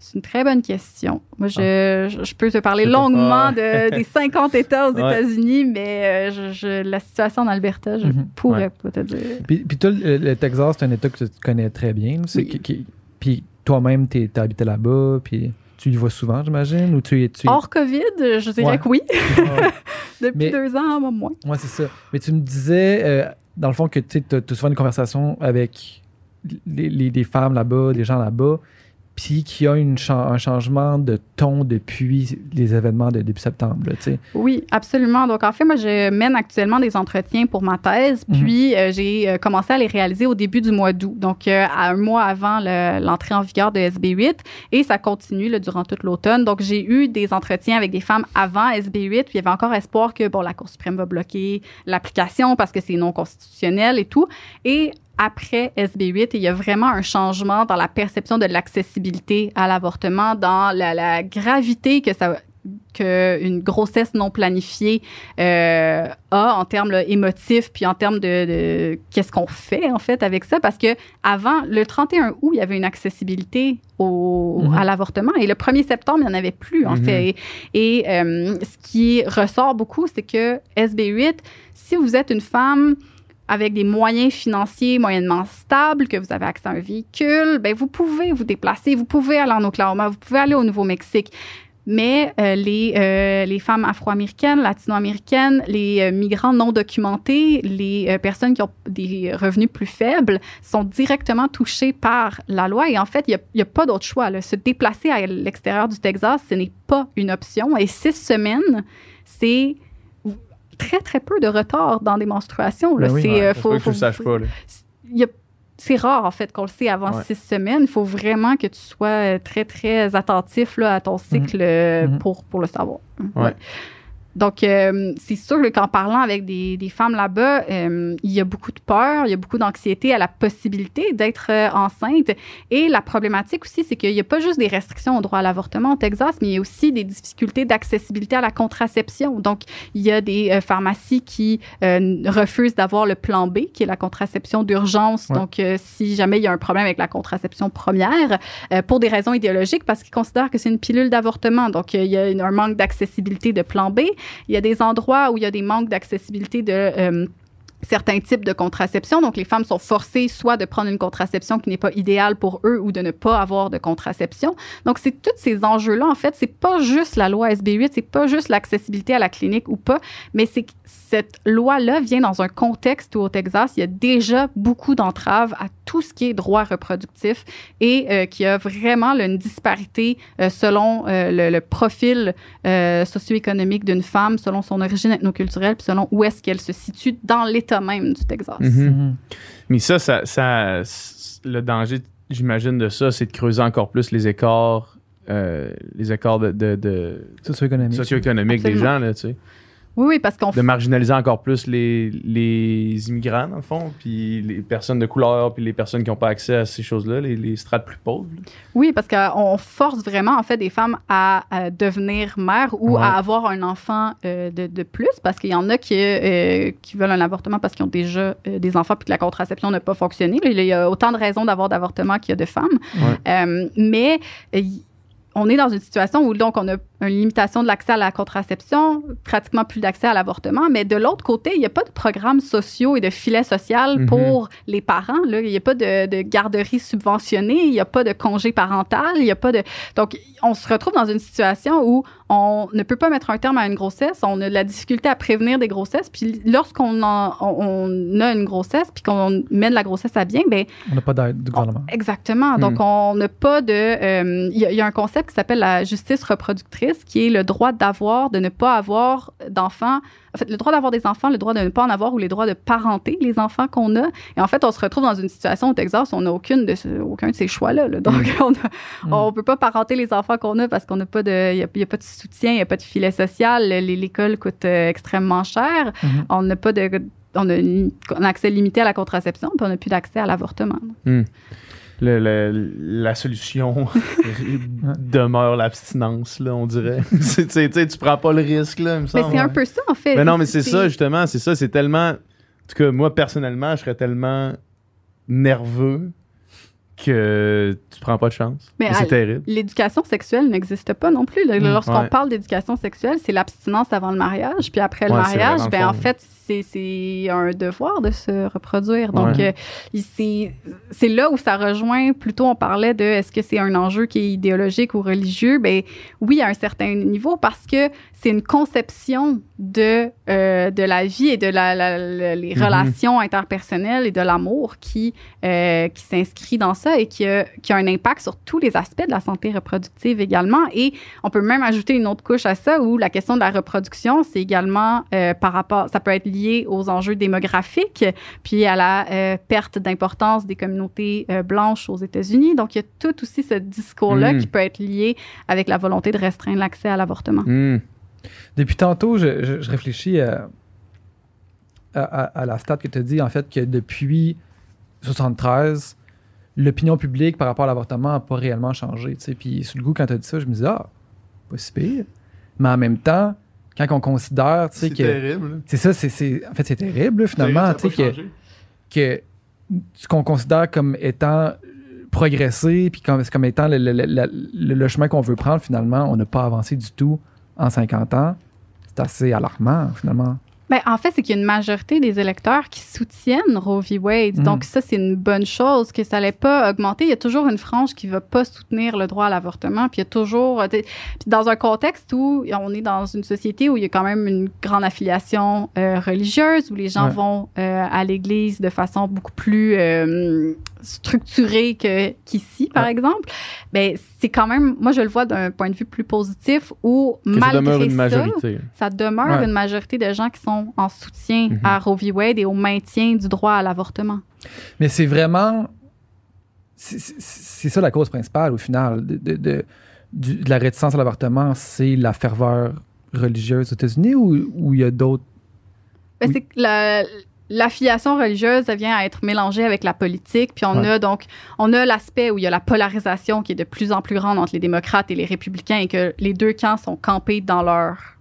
C'est une très bonne question. Moi, je, je, je peux te parler longuement ah. de, des 50 États aux Ouais. États-Unis, mais euh, je, je- la situation en Alberta, je Mhm. pourrais Ouais. pas te dire. Puis, puis toi, le, le Texas, c'est un État que tu connais très bien. là. C'est Oui. qui- qui- puis toi-même, tu as habité là-bas, puis tu y vas souvent, j'imagine? Ou tu, tu... Hors COVID, je dirais Ouais. que oui. Depuis Mais- deux ans, moi, moins. Ouais, c'est ça. Mais tu me disais, euh, dans le fond, que tu as, souvent une conversation avec les, les- femmes là-bas, des gens là-bas, puis qu'il y a une cha- un changement de ton depuis les événements de début septembre. là. Oui, absolument. Donc, en fait, moi, je mène actuellement des entretiens pour ma thèse, Mhm. puis euh, j'ai euh, commencé à les réaliser au début du mois d'août, donc euh, à un mois avant le- l'entrée en vigueur de SB8, et ça continue là, durant toute l'automne. Donc, j'ai eu des entretiens avec des femmes avant SB8, puis il y avait encore espoir que, bon, la Cour suprême va bloquer l'application parce que c'est non constitutionnel et tout. Et après SB8, il y a vraiment un changement dans la perception de l'accessibilité à l'avortement, dans la, la gravité que ça qu'une grossesse non planifiée euh, a en termes là, émotifs puis en termes de, de qu'est-ce qu'on fait en fait avec ça parce que avant le 31 août il y avait une accessibilité au, Mhm. à l'avortement et le 1er septembre il n'y en avait plus en Mhm. fait et, et, euh, ce qui ressort beaucoup c'est que SB8 si vous êtes une femme avec des moyens financiers moyennement stables, que vous avez accès à un véhicule, ben vous pouvez vous déplacer, vous pouvez aller en Oklahoma, vous pouvez aller au Nouveau-Mexique. Mais euh, les, euh, les femmes afro-américaines, latino-américaines, les euh, migrants non documentés, les personnes qui ont des revenus plus faibles sont directement touchées par la loi. Et en fait, il n'y a, pas d'autre choix. Se déplacer à l'extérieur du Texas, ce n'est pas une option. Et six semaines, c'est très, très peu de retard dans des menstruations. Là. Ben oui. c'est, Ouais, euh, faut, que faut- le saches pas. là. il y a- c'est rare, en fait, qu'on le sait avant Ouais. six semaines. Il faut vraiment que tu sois euh, très, très attentif là, à ton cycle euh, Mhm. pour, pour le savoir. Ouais. Donc, euh, c'est sûr que qu'en parlant avec des, des femmes là-bas, euh, il y a beaucoup de peur, il y a beaucoup d'anxiété à la possibilité d'être euh, enceinte. Et la problématique aussi, c'est qu'il n'y a pas juste des restrictions au droit à l'avortement au Texas, mais il y a aussi des difficultés d'accessibilité à la contraception. Donc, il y a des euh, pharmacies qui euh, refusent d'avoir le plan B, qui est la contraception d'urgence. Ouais. Donc, si jamais il y a un problème avec la contraception première, euh, pour des raisons idéologiques, parce qu'ils considèrent que c'est une pilule d'avortement. Donc, il y a une- un manque d'accessibilité de plan B. Il y a des endroits où il y a des manques d'accessibilité de euh, certains types de contraception. Donc, les femmes sont forcées soit de prendre une contraception qui n'est pas idéale pour eux ou de ne pas avoir de contraception. Donc, c'est tous ces enjeux-là. En fait, c'est pas juste la loi SB8, c'est pas juste l'accessibilité à la clinique ou pas, mais c'est cette loi-là vient dans un contexte où au Texas, il y a déjà beaucoup d'entraves à tout ce qui est droit reproductif et euh, qu'il y a vraiment une disparité euh, selon euh, le, le profil euh, socio-économique d'une femme, selon son origine ethnoculturelle, puis selon où est-ce qu'elle se situe dans l'État même du Texas. Mhm. Mhm. Mais ça, ça, ça le danger, j'imagine, de ça, c'est de creuser encore plus les écarts, euh, les écarts de, de, de Socio-économique. socio-économiques des gens, là, tu sais. Oui, oui, parce qu'on De marginaliser encore plus les, les immigrants, dans le fond, puis les personnes de couleur, puis les personnes qui n'ont pas accès à ces choses-là, les, les strates plus pauvres. là. Oui, parce qu'on force vraiment en fait des femmes à, à devenir mères ou Ouais. à avoir un enfant euh, de, de plus, parce qu'il y en a qui, euh, qui veulent un avortement parce qu'ils ont déjà euh, des enfants puis que la contraception n'a pas fonctionné. Il y a autant de raisons d'avoir d'avortement qu'il y a de femmes. Ouais. Euh, mais euh, on est dans une situation où donc on a une limitation de l'accès à la contraception, pratiquement plus d'accès à l'avortement, mais de l'autre côté, il n'y a pas de programmes sociaux et de filets social Mhm. pour les parents. Là. Il n'y a pas de, de garderie subventionnée, il n'y a pas de congé parental, il n'y a pas de... Donc, on se retrouve dans une situation où on ne peut pas mettre un terme à une grossesse, on a de la difficulté à prévenir des grossesses, puis lorsqu'on on, on a une grossesse, puis qu'on mène la grossesse à bien, ben On n'a pas d'aide du gouvernement. Exactement. Donc, Hmm. on n'a pas de. euh, Il y, y a un concept qui s'appelle la justice reproductrice. Qui est le droit d'avoir, de ne pas avoir d'enfants. En fait, le droit d'avoir des enfants, le droit de ne pas en avoir ou les droits de parenter les enfants qu'on a. Et en fait, on se retrouve dans une situation au Texas où on n'a aucune de aucun de ces choix-là. Donc, mm. on ne peut pas parenter les enfants qu'on a parce qu'on n'a pas de, il n'y a, pas de soutien, il n'y a pas de filet social. L'école coûte euh, extrêmement cher. Mm-hmm. On n'a pas de, on a un accès limité à la contraception, puis on n'a plus d'accès à l'avortement. Mm la solution demeure l'abstinence, là, on dirait. tu prends pas le risque, là, Mais c'est un peu ça, en fait. Mais non, mais c'est ça, justement, c'est ça. C'est tellement. En tout cas, moi, personnellement, je serais tellement nerveux que tu prends pas de chance. Mais c'est terrible. L'éducation sexuelle n'existe pas non plus. Mm. Lorsqu'on parle d'éducation sexuelle, c'est l'abstinence avant le mariage. Puis après le mariage, ben, en fait, c'est un devoir de se reproduire. Donc, euh, c'est là où ça rejoint. Plutôt, on parlait de est-ce que c'est un enjeu qui est idéologique ou religieux? Ben oui, à un certain niveau, parce que c'est une conception de, euh, de la vie et de la, les mm-hmm. relations interpersonnelles et de l'amour qui, euh, qui s'inscrit dans ça et qui a, qui a un impact sur tous les aspects de la santé reproductive également. Et on peut même ajouter une autre couche à ça où la question de la reproduction, c'est également par rapport, ça peut être lié aux enjeux démographiques, puis à la euh, perte d'importance des communautés euh, blanches aux États-Unis. Donc, il y a tout aussi ce discours-là hmm. qui peut être lié avec la volonté de restreindre l'accès à l'avortement. Hmm. Depuis tantôt, je, réfléchis à, à, la stat que tu as dit, en fait, que depuis 73, l'opinion publique par rapport à l'avortement n'a pas réellement changé. Puis, sous le goût, quand tu as dit ça, je me disais, ah, pas si pire. Mais en même temps, quand on considère, tu sais, que. C'est terrible. C'est ça, c'est, en fait, c'est terrible, finalement, tu sais, que, que ce qu'on considère comme étant progressé, puis comme, comme étant le, le chemin qu'on veut prendre, finalement, on n'a pas avancé du tout en 50 ans. C'est assez alarmant, finalement. Ben, en fait, c'est qu'il y a une majorité des électeurs qui soutiennent Roe v. Wade. Donc, mhm. ça, c'est une bonne chose que ça n'allait pas augmenter. Il y a toujours une frange qui ne va pas soutenir le droit à l'avortement. Puis, il y a toujours. Euh, dans un contexte où on est dans une société où il y a quand même une grande affiliation euh, religieuse, où les gens vont euh, à l'église de façon beaucoup plus structuré que qu'ici, par exemple, ben c'est quand même, moi je le vois d'un point de vue plus positif où malgré ça demeure une majorité. ça, demeure une majorité de gens qui sont en soutien à Roe v. Wade et au maintien du droit à l'avortement. Mais c'est vraiment, c'est ça la cause principale au final de, de, de la réticence à l'avortement, c'est la ferveur religieuse aux États-Unis ou il y a d'autres? Ben, c'est la, l'affiliation religieuse vient à être mélangée avec la politique. Puis on a donc, on a l'aspect où il y a la polarisation qui est de plus en plus grande entre les démocrates et les républicains et que les deux camps sont campés dans leur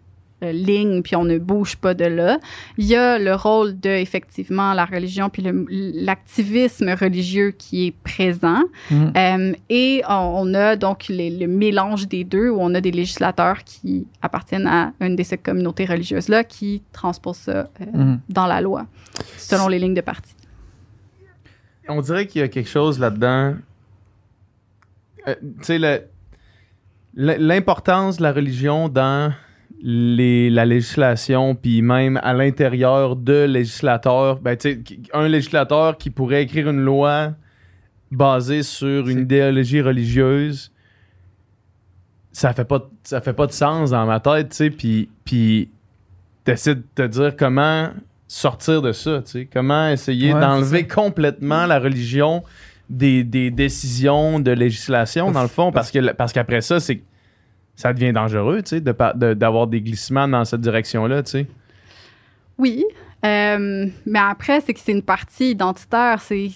ligne, puis on ne bouge pas de là. Il y a le rôle de, effectivement, la religion, puis l'activisme religieux qui est présent. Mm. Euh, et on, a donc le mélange des deux, où on a des législateurs qui appartiennent à une de ces communautés religieuses-là qui transposent ça euh, mm. dans la loi, selon les lignes de parti. On dirait qu'il y a quelque chose là-dedans. tu sais, l'importance de la religion dans les, la législation, puis même à l'intérieur de législateurs, ben, un législateur qui pourrait écrire une loi basée sur une idéologie religieuse, ça fait pas ça fait pas de sens dans ma tête, tu sais, puis puis t'essaies de te dire comment sortir de ça, tu sais, comment essayer d'enlever complètement la religion des, des, décisions de législation dans le fond, parce que parce qu'après ça, c'est ça devient dangereux, tu sais, d'avoir des glissements dans cette direction-là, tu sais. Oui, euh, mais après, c'est que c'est une partie identitaire. C'est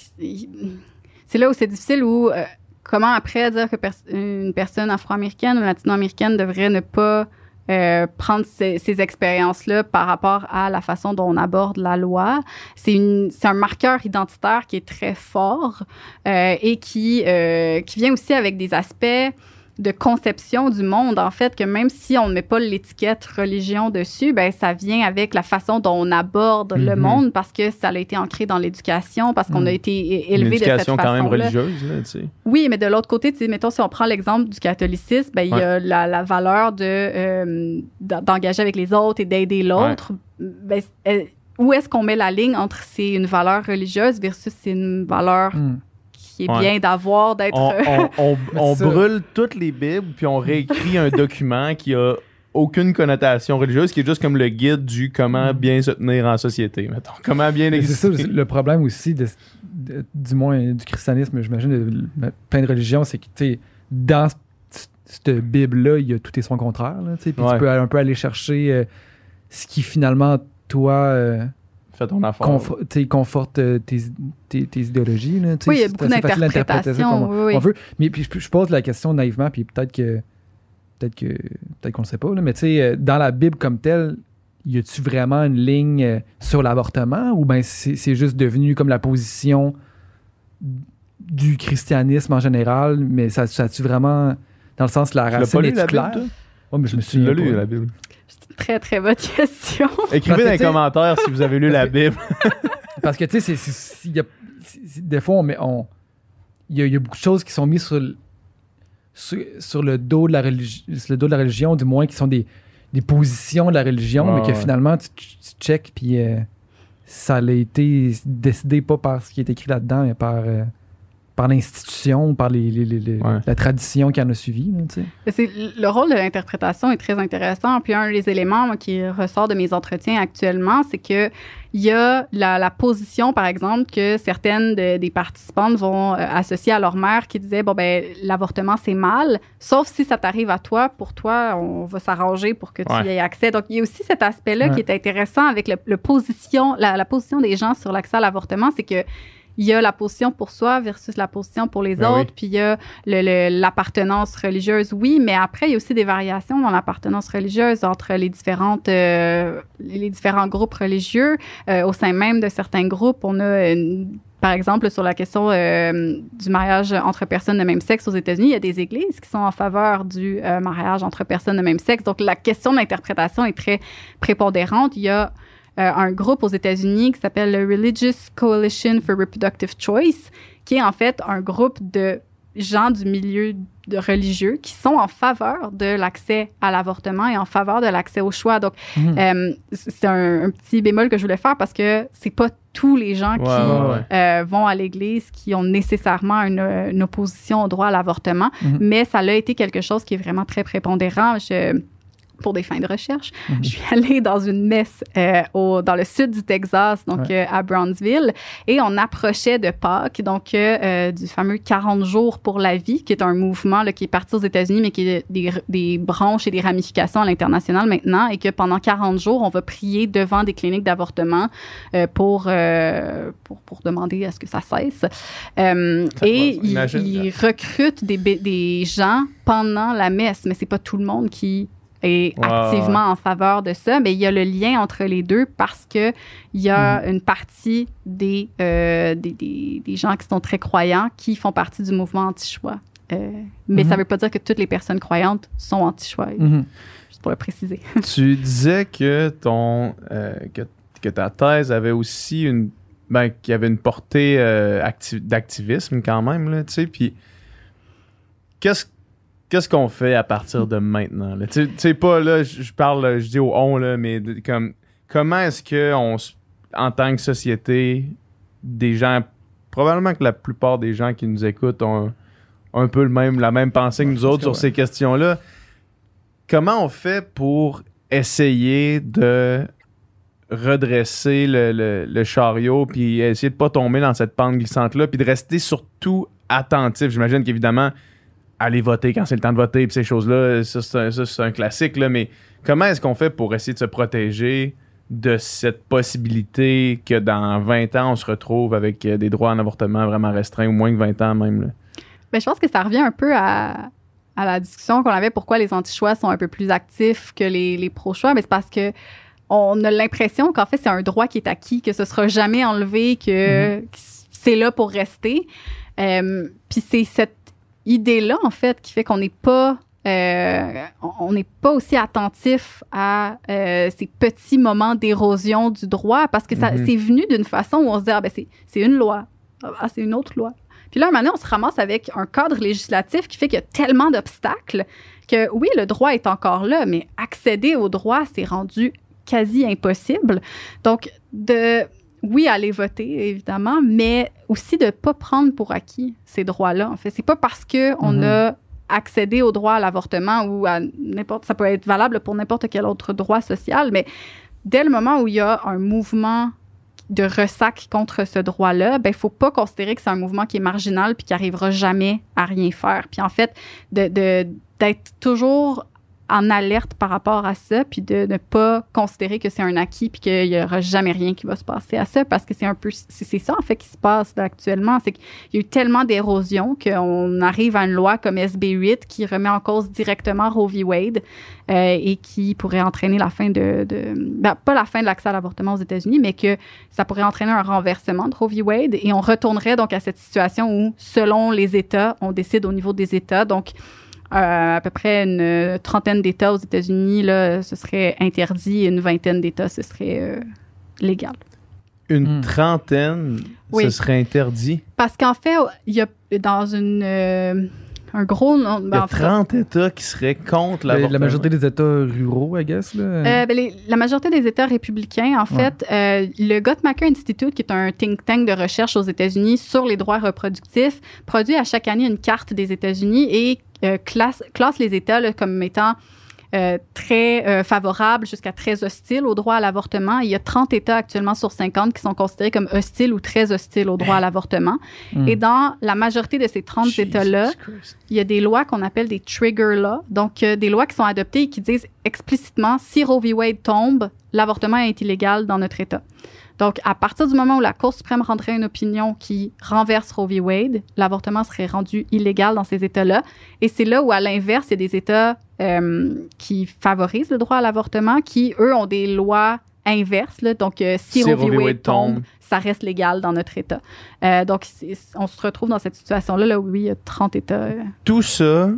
là où c'est difficile, où euh, comment après dire que une personne afro-américaine ou latino-américaine devrait ne pas euh, prendre ces, ces expériences-là par rapport à la façon dont on aborde la loi. C'est un marqueur identitaire qui est très fort et qui, qui vient aussi avec des aspects de conception du monde, en fait, que même si on ne met pas l'étiquette religion dessus, ben ça vient avec la façon dont on aborde le mhm. monde parce que ça a été ancré dans l'éducation, parce qu'on a mhm. été élevé de cette façon. quand même religieuse, là, tu sais. Oui, mais de l'autre côté, tu sais, mettons, si on prend l'exemple du catholicisme, ben, il y a la, valeur de euh, d'engager avec les autres et d'aider l'autre. Ben, où est-ce qu'on met la ligne entre c'est une valeur religieuse versus c'est une valeur hmm qui est bien d'avoir, d'être. On, brûle toutes les Bibles, puis on réécrit un document qui a aucune connotation religieuse, qui est juste comme le guide du comment mm. bien se tenir en société, mettons. Comment bien exister. C'est ça, le problème aussi, du moins du christianisme, j'imagine, de, plein de religions, c'est que, tu dans cette Bible-là, il y a tout et son contraire, puis tu peux un peu aller chercher euh, ce qui finalement, toi... Euh, Fait ton affaire. conforte euh, tes, tes, idéologies. Là, oui, il y a beaucoup d'interprétations. Oui, on veut. Mais puis, je, pose la question naïvement, puis peut-être que peut-être que peut-être qu'on ne sait pas, mais tu sais, euh, dans la Bible comme telle, y a-tu vraiment une ligne euh, sur l'avortement ou bien c'est juste devenu comme la position du christianisme en général, mais ça, ça a-tu vraiment, dans le sens la racine est claire? Oh, mais je me suis lu la Bible. Très très bonne question. Écrivez dans les commentaires si vous avez lu la Bible. parce que tu sais, des fois, on, il y, a beaucoup de choses qui sont mises sur sur, le, dos de la le dos de la religion, du moins, qui sont des, positions de la religion, mais que finalement, tu, tu check, puis euh, ça a été décidé pas par ce qui est écrit là-dedans, mais par, euh, par l'institution, par les, la tradition qui en a suivi. le rôle de l'interprétation est très intéressant. Puis un des éléments qui ressort de mes entretiens actuellement, c'est que il y a la, position, par exemple, que certaines des participantes vont euh, associer à leur mère qui disait, bon, ben, l'avortement, c'est mal, sauf si ça t'arrive à toi. Pour toi, on va s'arranger pour que tu y aies accès. Donc, il y a aussi cet aspect-là qui est intéressant avec le, position, la, la, position des gens sur l'accès à l'avortement, c'est que il y a la position pour soi versus la position pour les ben autres, puis il y a l'appartenance religieuse, oui, mais après, il y a aussi des variations dans l'appartenance religieuse entre les, différentes, euh, les différents groupes religieux. Euh, au sein même de certains groupes, on a par exemple, sur la question euh, du mariage entre personnes de même sexe aux États-Unis, il y a des églises qui sont en faveur du mariage entre personnes de même sexe. Donc, la question de l'interprétation est très prépondérante. Il y a euh, un groupe aux États-Unis qui s'appelle le Religious Coalition for Reproductive Choice, qui est en fait un groupe de gens du milieu de religieux qui sont en faveur de l'accès à l'avortement et en faveur de l'accès au choix. Donc, mhm. euh, c'est un, petit bémol que je voulais faire parce que c'est pas tous les gens qui euh, vont à l'Église qui ont nécessairement une, opposition au droit à l'avortement, mhm. mais ça a été quelque chose qui est vraiment très prépondérant. Je, pour des fins de recherche. Mhm. Je suis allée dans une messe euh, au, dans le sud du Texas, donc euh, à Brownsville, et on approchait de Pâques, donc euh, du fameux 40 jours pour la vie, qui est un mouvement là, qui est parti aux États-Unis, mais qui a des, des, branches et des ramifications à l'international maintenant, et que pendant 40 jours, on va prier devant des cliniques d'avortement pour, pour, pour, demander à ce que ça cesse. et ils, recrutent des, des gens pendant la messe, mais c'est pas tout le monde qui est activement en faveur de ça, mais il y a le lien entre les deux parce que il y a mm. une partie euh, des, des, des, gens qui sont très croyants qui font partie du mouvement anti-choix. Euh, mais ça ne mm-hmm. veut pas dire que toutes les personnes croyantes sont anti-choix. Mm-hmm. Juste pour le préciser. tu disais que ton euh, que, que, ta thèse avait aussi une ben, qu'il y avait une portée d'activisme quand même là, tu sais, puis qu'est-ce qu'est-ce qu'on fait à partir de maintenant? Tu sais, pas là, je parle, je dis au on, là, mais comme comment est-ce que on, en tant que société, des gens, probablement que la plupart des gens qui nous écoutent ont un, peu le même, la même pensée que nous autres sur ces questions-là. Comment on fait pour essayer de redresser le, le chariot puis essayer de pas tomber dans cette pente glissante-là puis de rester surtout attentif? J'imagine qu'évidemment, aller voter quand c'est le temps de voter, puis ces choses-là, ça, c'est un, classique, là, mais comment est-ce qu'on fait pour essayer de se protéger de cette possibilité que dans 20 ans, on se retrouve avec euh, des droits en avortement vraiment restreints, ou moins que 20 ans même? Là? Bien, je pense que ça revient un peu à, la discussion qu'on avait pourquoi les anti-choix sont un peu plus actifs que les, pro-choix, mais c'est parce que on a l'impression qu'en fait, c'est un droit qui est acquis, que ce sera jamais enlevé, que, mm-hmm. c'est là pour rester. Euh, puis c'est cette idée-là, en fait, qui fait qu'on n'est pas euh, on n'est pas aussi attentif à euh, ces petits moments d'érosion du droit parce que ça mm-hmm. c'est venu d'une façon où on se dit ah ben c'est une loi. Ah c'est une autre loi. Puis là maintenant on se ramasse avec un cadre législatif qui fait qu'il y a tellement d'obstacles que oui le droit est encore là mais accéder au droit c'est rendu quasi impossible. Donc de oui, aller voter, évidemment, mais aussi de ne pas prendre pour acquis ces droits-là. En fait, c'est pas parce qu'on Mhm. a accédé au droit à l'avortement ou à n'importe, ça peut être valable pour n'importe quel autre droit social, mais dès le moment où il y a un mouvement de ressac contre ce droit-là, ben, il faut pas considérer que c'est un mouvement qui est marginal puis qui arrivera jamais à rien faire. Puis en fait, de, de- d'être toujours en alerte par rapport à ça, puis de ne pas considérer que c'est un acquis, puis qu'il y aura jamais rien qui va se passer à ça, parce que c'est un peu, c'est ça en fait qui se passe actuellement, c'est qu'il y a eu tellement d'érosion qu'on arrive à une loi comme SB 8 qui remet en cause directement Roe v. Wade euh, et qui pourrait entraîner la fin de, de ben, pas la fin de l'accès à l'avortement aux États-Unis, mais que ça pourrait entraîner un renversement de Roe v. Wade et on retournerait donc à cette situation où, selon les États, on décide au niveau des États, donc à peu près une trentaine d'États aux États-Unis, là, ce serait interdit, une vingtaine d'États, ce serait euh, légal. Une Hmm. trentaine, Oui. ce serait interdit? Parce qu'en fait, il y a dans une euh, un gros nombre. Il y ben, a en fait, 30 États qui seraient contre La, l'avortement. la majorité des États ruraux, I guess. Là. Euh, ben, les- la majorité des États républicains, en fait, euh, le Guttmacher Institute, qui est un think tank de recherche aux États-Unis sur les droits reproductifs, produit à chaque année une carte des États-Unis et euh, classe, classe les États là, comme étant euh, très euh, favorables jusqu'à très hostiles au droit à l'avortement. Il y a 30 États actuellement sur 50 qui sont considérés comme hostiles ou très hostiles au droit à l'avortement. Hmm. Et dans la majorité de ces 30 Jesus États-là, il y a des lois qu'on appelle des trigger laws, donc euh, des lois qui sont adoptées et qui disent explicitement si Roe v. Wade tombe, l'avortement est illégal dans notre État. Donc, à partir du moment où la Cour suprême rendrait une opinion qui renverse Roe v. Wade, l'avortement serait rendu illégal dans ces États-là. Et c'est là où, à l'inverse, il y a des États euh, qui favorisent le droit à l'avortement, qui, eux, ont des lois inverses. là. Donc, euh, si, Roe v. Wade tombe, ça reste légal dans notre État. Euh, donc, on se retrouve dans cette situation-là, là où oui, il y a 30 États. Tout ça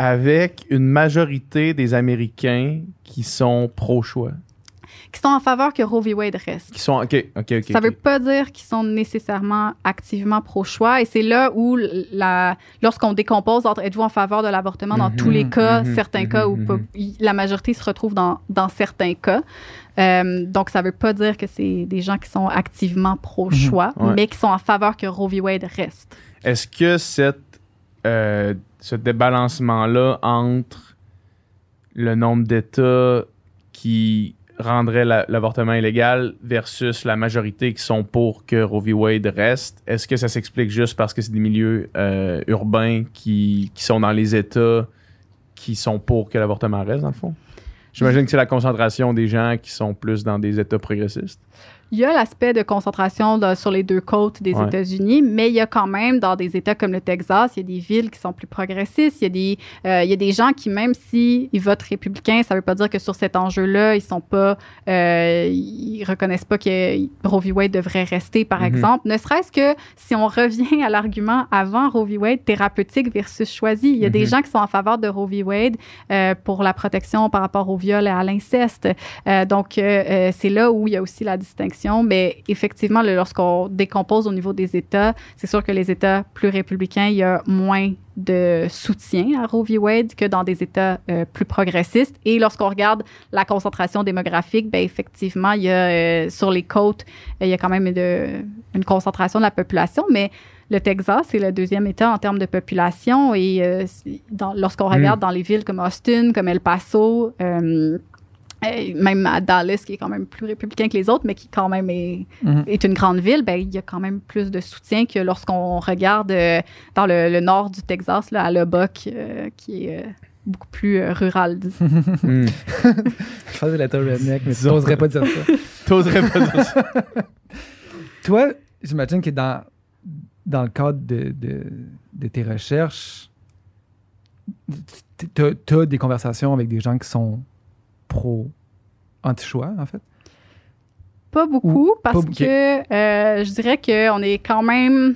avec une majorité des Américains qui sont pro-choix. Qui sont en faveur que Roe v. Wade reste. Qui sont. OK, OK, OK. Ça ok. veut pas dire qu'ils sont nécessairement activement pro-choix. Et c'est là où, la, lorsqu'on décompose entre êtes-vous en faveur de l'avortement dans Mhm, tous les cas, mhm, certains mhm, cas où pas- la majorité se retrouve dans, dans certains cas. Euh, donc, ça veut pas dire que c'est des gens qui sont activement pro-choix, ouais. mais qui sont en faveur que Roe v. Wade reste. Est-ce que cette, euh, ce débalancement-là entre le nombre d'États qui rendraient la- l'avortement illégal versus la majorité qui sont pour que Roe v. Wade reste, est-ce que ça s'explique juste parce que c'est des milieux euh, urbains qui, qui sont dans les États qui sont pour que l'avortement reste, dans le fond? J'imagine que c'est la concentration des gens qui sont plus dans des États progressistes. Il y a l'aspect de concentration là, sur les deux côtes des Ouais. États-Unis, mais il y a quand même dans des États comme le Texas, il y a des villes qui sont plus progressistes. Il y a des, euh, il y a des gens qui, même s'ils votent républicain, ça ne veut pas dire que sur cet enjeu-là, ils sont pas, euh, ils reconnaissent pas que Roe v. Wade devrait rester, par Mhm. exemple. Ne serait-ce que si on revient à l'argument avant Roe v. Wade, thérapeutique versus choisi. Il y a des Mhm. gens qui sont en faveur de Roe v. Wade euh, pour la protection par rapport au viol et à l'inceste. Euh, donc, euh, euh, c'est là où il y a aussi la distinction. Mais effectivement, là, lorsqu'on décompose au niveau des États, c'est sûr que les États plus républicains, il y a moins de soutien à Roe v. Wade que dans des États euh, plus progressistes. Et lorsqu'on regarde la concentration démographique, ben effectivement, il y a euh, sur les côtes, euh, il y a quand même de- une concentration de la population, mais le Texas est le deuxième État en termes de population. Et euh, c'est- lorsqu'on Mm. regarde dans les villes comme Austin, comme El Paso, euh, même à Dallas, qui est quand même plus républicain que les autres, mais qui quand même est, Mhm. est une grande ville, ben, il y a quand même plus de soutien que lorsqu'on regarde euh, dans le, le nord du Texas, là, à Lubbock, euh, qui est euh, beaucoup plus euh, rural. disons. Hmm. Je faisais la tête redneck, mais n'oserais pas dire ça. T'oserais pas dire ça. Toi, j'imagine que dans, dans le cadre de, de, de tes recherches, tu as des conversations avec des gens qui sont pro-anti-choix, en fait? Pas beaucoup, parce pas que euh, je dirais qu'on est quand même,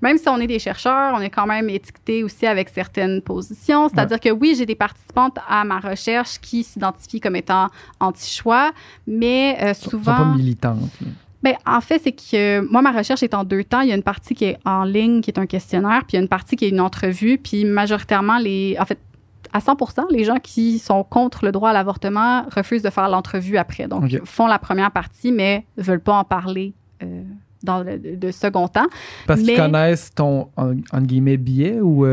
même si on est des chercheurs, on est quand même étiqueté aussi avec certaines positions. C'est-à-dire que oui, j'ai des participantes à ma recherche qui s'identifient comme étant anti-choix, mais euh, Ils sont souvent... pas militantes. Ben, en fait, c'est que moi, ma recherche est en deux temps. Il y a une partie qui est en ligne, qui est un questionnaire, puis il y a une partie qui est une entrevue. Puis majoritairement, les, en fait, à 100 les gens qui sont contre le droit à l'avortement refusent de faire l'entrevue après. Donc, font la première partie, mais veulent pas en parler dans le, de second temps. Parce qu'ils connaissent ton, en, guillemets, billet ou...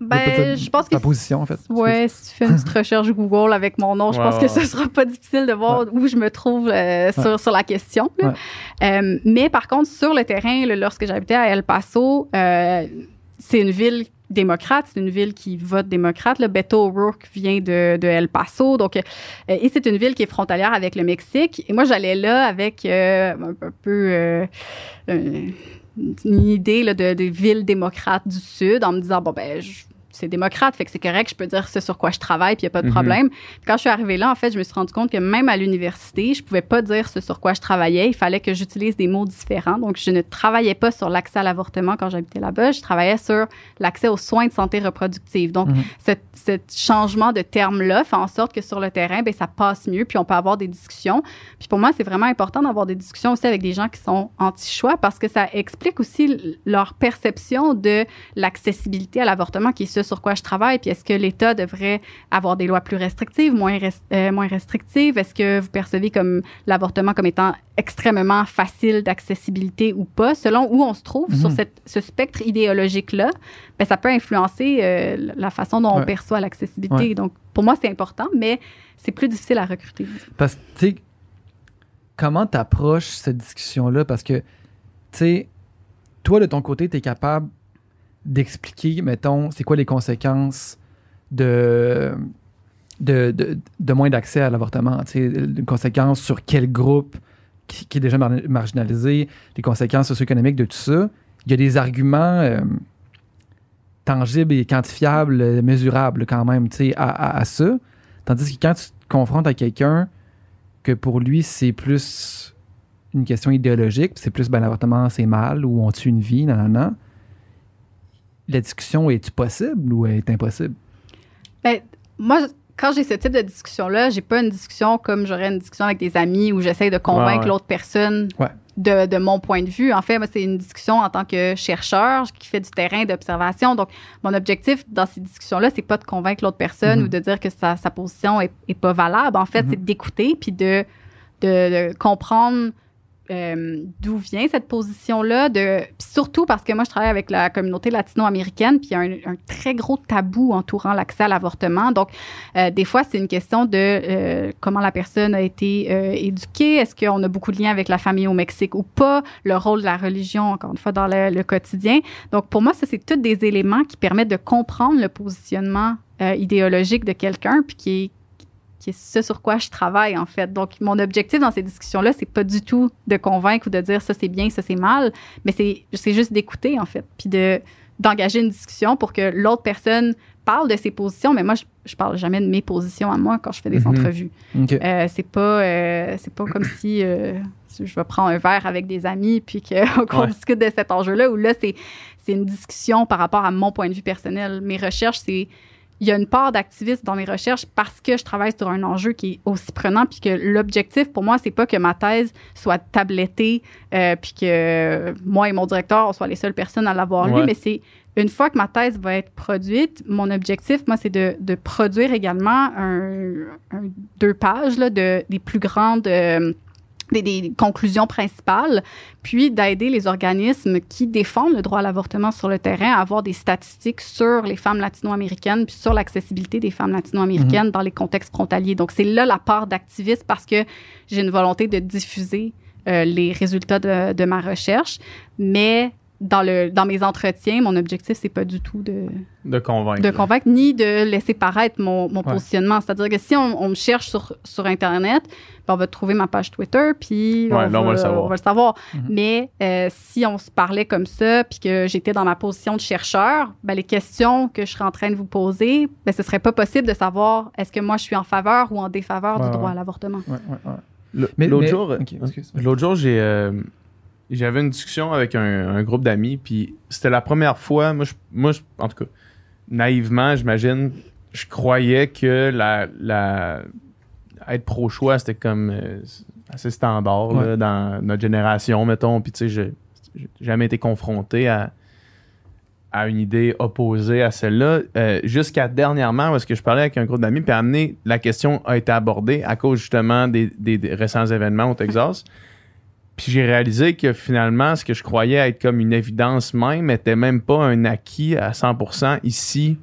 Ben, je pense que. Ta position, en fait? Ouais, si tu fais une petite recherche Google avec mon nom, je pense que ce sera pas difficile de voir où je me trouve sur, sur la question. mais par contre, sur le terrain, lorsque j'habitais à El Paso, c'est une ville démocrate, c'est une ville qui vote démocrate. Le Beto O'Rourke vient de, de, El Paso, donc euh, et c'est une ville qui est frontalière avec le Mexique. Et moi, j'allais là avec euh, un, peu euh, une idée là, de, de ville démocrate du Sud, en me disant bon ben je, c'est démocrate, fait que c'est correct, je peux dire ce sur quoi je travaille, puis il n'y a pas de problème. Quand je suis arrivée là, en fait, je me suis rendu compte que même à l'université, je pouvais pas dire ce sur quoi je travaillais. Il fallait que j'utilise des mots différents. Donc, je ne travaillais pas sur l'accès à l'avortement quand j'habitais là-bas. Je travaillais sur l'accès aux soins de santé reproductive. Donc, mhm. ce changement de terme-là fait en sorte que sur le terrain, ben ça passe mieux, puis on peut avoir des discussions. Puis pour moi, c'est vraiment important d'avoir des discussions aussi avec des gens qui sont anti-choix parce que ça explique aussi leur perception de l'accessibilité à l'avortement qui est ce sur quoi je travaille, puis est-ce que l'État devrait avoir des lois plus restrictives, moins, euh, moins restrictives? Est-ce que vous percevez comme l'avortement comme étant extrêmement facile d'accessibilité ou pas, selon où on se trouve sur mhm. cette, ce spectre idéologique-là, ben, ça peut influencer euh, la façon dont on perçoit l'accessibilité. Donc, pour moi, c'est important, mais c'est plus difficile à recruter. Parce que, tu sais, comment tu approches cette discussion-là? Parce que, tu sais, toi, de ton côté, tu es capable d'expliquer, mettons, c'est quoi les conséquences de, de, de, moins d'accès à l'avortement, les conséquences sur quel groupe qui, est déjà marginalisé, les conséquences socio-économiques de tout ça. Il y a des arguments euh, tangibles et quantifiables, mesurables quand même, à, à, ça. Tandis que quand tu te confrontes à quelqu'un que pour lui, c'est plus une question idéologique, c'est plus ben, l'avortement, c'est mal, ou on tue une vie, non, non la discussion est possible ou est impossible? Ben, moi, quand j'ai ce type de discussion-là, j'ai pas une discussion comme j'aurais une discussion avec des amis où j'essaie de convaincre l'autre personne de, de, mon point de vue. En fait, moi, c'est une discussion en tant que chercheur qui fait du terrain d'observation. Donc, mon objectif dans ces discussions-là, c'est pas de convaincre l'autre personne mm-hmm. ou de dire que sa, sa position est, est, pas valable. En fait, mm-hmm. c'est d'écouter puis de, de, de comprendre euh, d'où vient cette position-là, de surtout parce que moi je travaille avec la communauté latino-américaine, puis il y a un, très gros tabou entourant l'accès à l'avortement. Donc euh, des fois c'est une question de euh, comment la personne a été éduquée, est-ce qu'on a beaucoup de liens avec la famille au Mexique ou pas, le rôle de la religion encore une fois dans le, quotidien. Donc pour moi ça c'est tous des éléments qui permettent de comprendre le positionnement idéologique de quelqu'un, puis qui est qui est ce sur quoi je travaille, en fait. Donc, mon objectif dans ces discussions-là, c'est pas du tout de convaincre ou de dire ça c'est bien, ça c'est mal, mais c'est juste d'écouter, en fait, puis de d'engager une discussion pour que l'autre personne parle de ses positions, mais moi, je, je parle jamais de mes positions à moi quand je fais des mhm. entrevues. Euh, c'est pas, euh, c'est pas comme si euh, je vais prendre un verre avec des amis puis qu'on discute de cet enjeu-là, où là, c'est une discussion par rapport à mon point de vue personnel. Mes recherches, c'est il y a une part d'activisme dans mes recherches parce que je travaille sur un enjeu qui est aussi prenant, puis que l'objectif pour moi, c'est pas que ma thèse soit tablettée, euh, puis que moi et mon directeur, on soit les seules personnes à l'avoir lu, mais c'est une fois que ma thèse va être produite, mon objectif, moi, c'est de, de, produire également un, deux pages là, de, des plus grandes. Euh, des, conclusions principales, puis d'aider les organismes qui défendent le droit à l'avortement sur le terrain à avoir des statistiques sur les femmes latino-américaines, puis sur l'accessibilité des femmes latino-américaines mhm. dans les contextes frontaliers. Donc, c'est là la part d'activisme parce que j'ai une volonté de diffuser euh, les résultats de, de, ma recherche, mais dans, le, dans mes entretiens, mon objectif, c'est pas du tout de, de convaincre. De convaincre, ni de laisser paraître mon, mon positionnement. C'est-à-dire que si on, on, me cherche sur, sur Internet, ben on va trouver ma page Twitter, puis on, va, le savoir. On va le savoir. Mais euh, si on se parlait comme ça, puis que j'étais dans ma position de chercheur, ben, les questions que je serais en train de vous poser, ben, ce serait pas possible de savoir est-ce que moi, je suis en faveur ou en défaveur du droit à l'avortement? L'autre jour, l'autre jour, j'ai... Euh, j'avais une discussion avec un, groupe d'amis, puis c'était la première fois, moi, je, moi en tout cas, naïvement, j'imagine, je croyais que la, la être pro-choix, c'était comme euh, assez standard dans notre génération, mettons. Puis, tu sais, j'ai jamais été confronté à, à une idée opposée à celle-là. Euh, jusqu'à dernièrement, parce que je parlais avec un groupe d'amis, puis amené, la question a été abordée à cause justement des, des récents événements au Texas. puis j'ai réalisé que finalement, ce que je croyais être comme une évidence même n'était même pas un acquis à 100% ici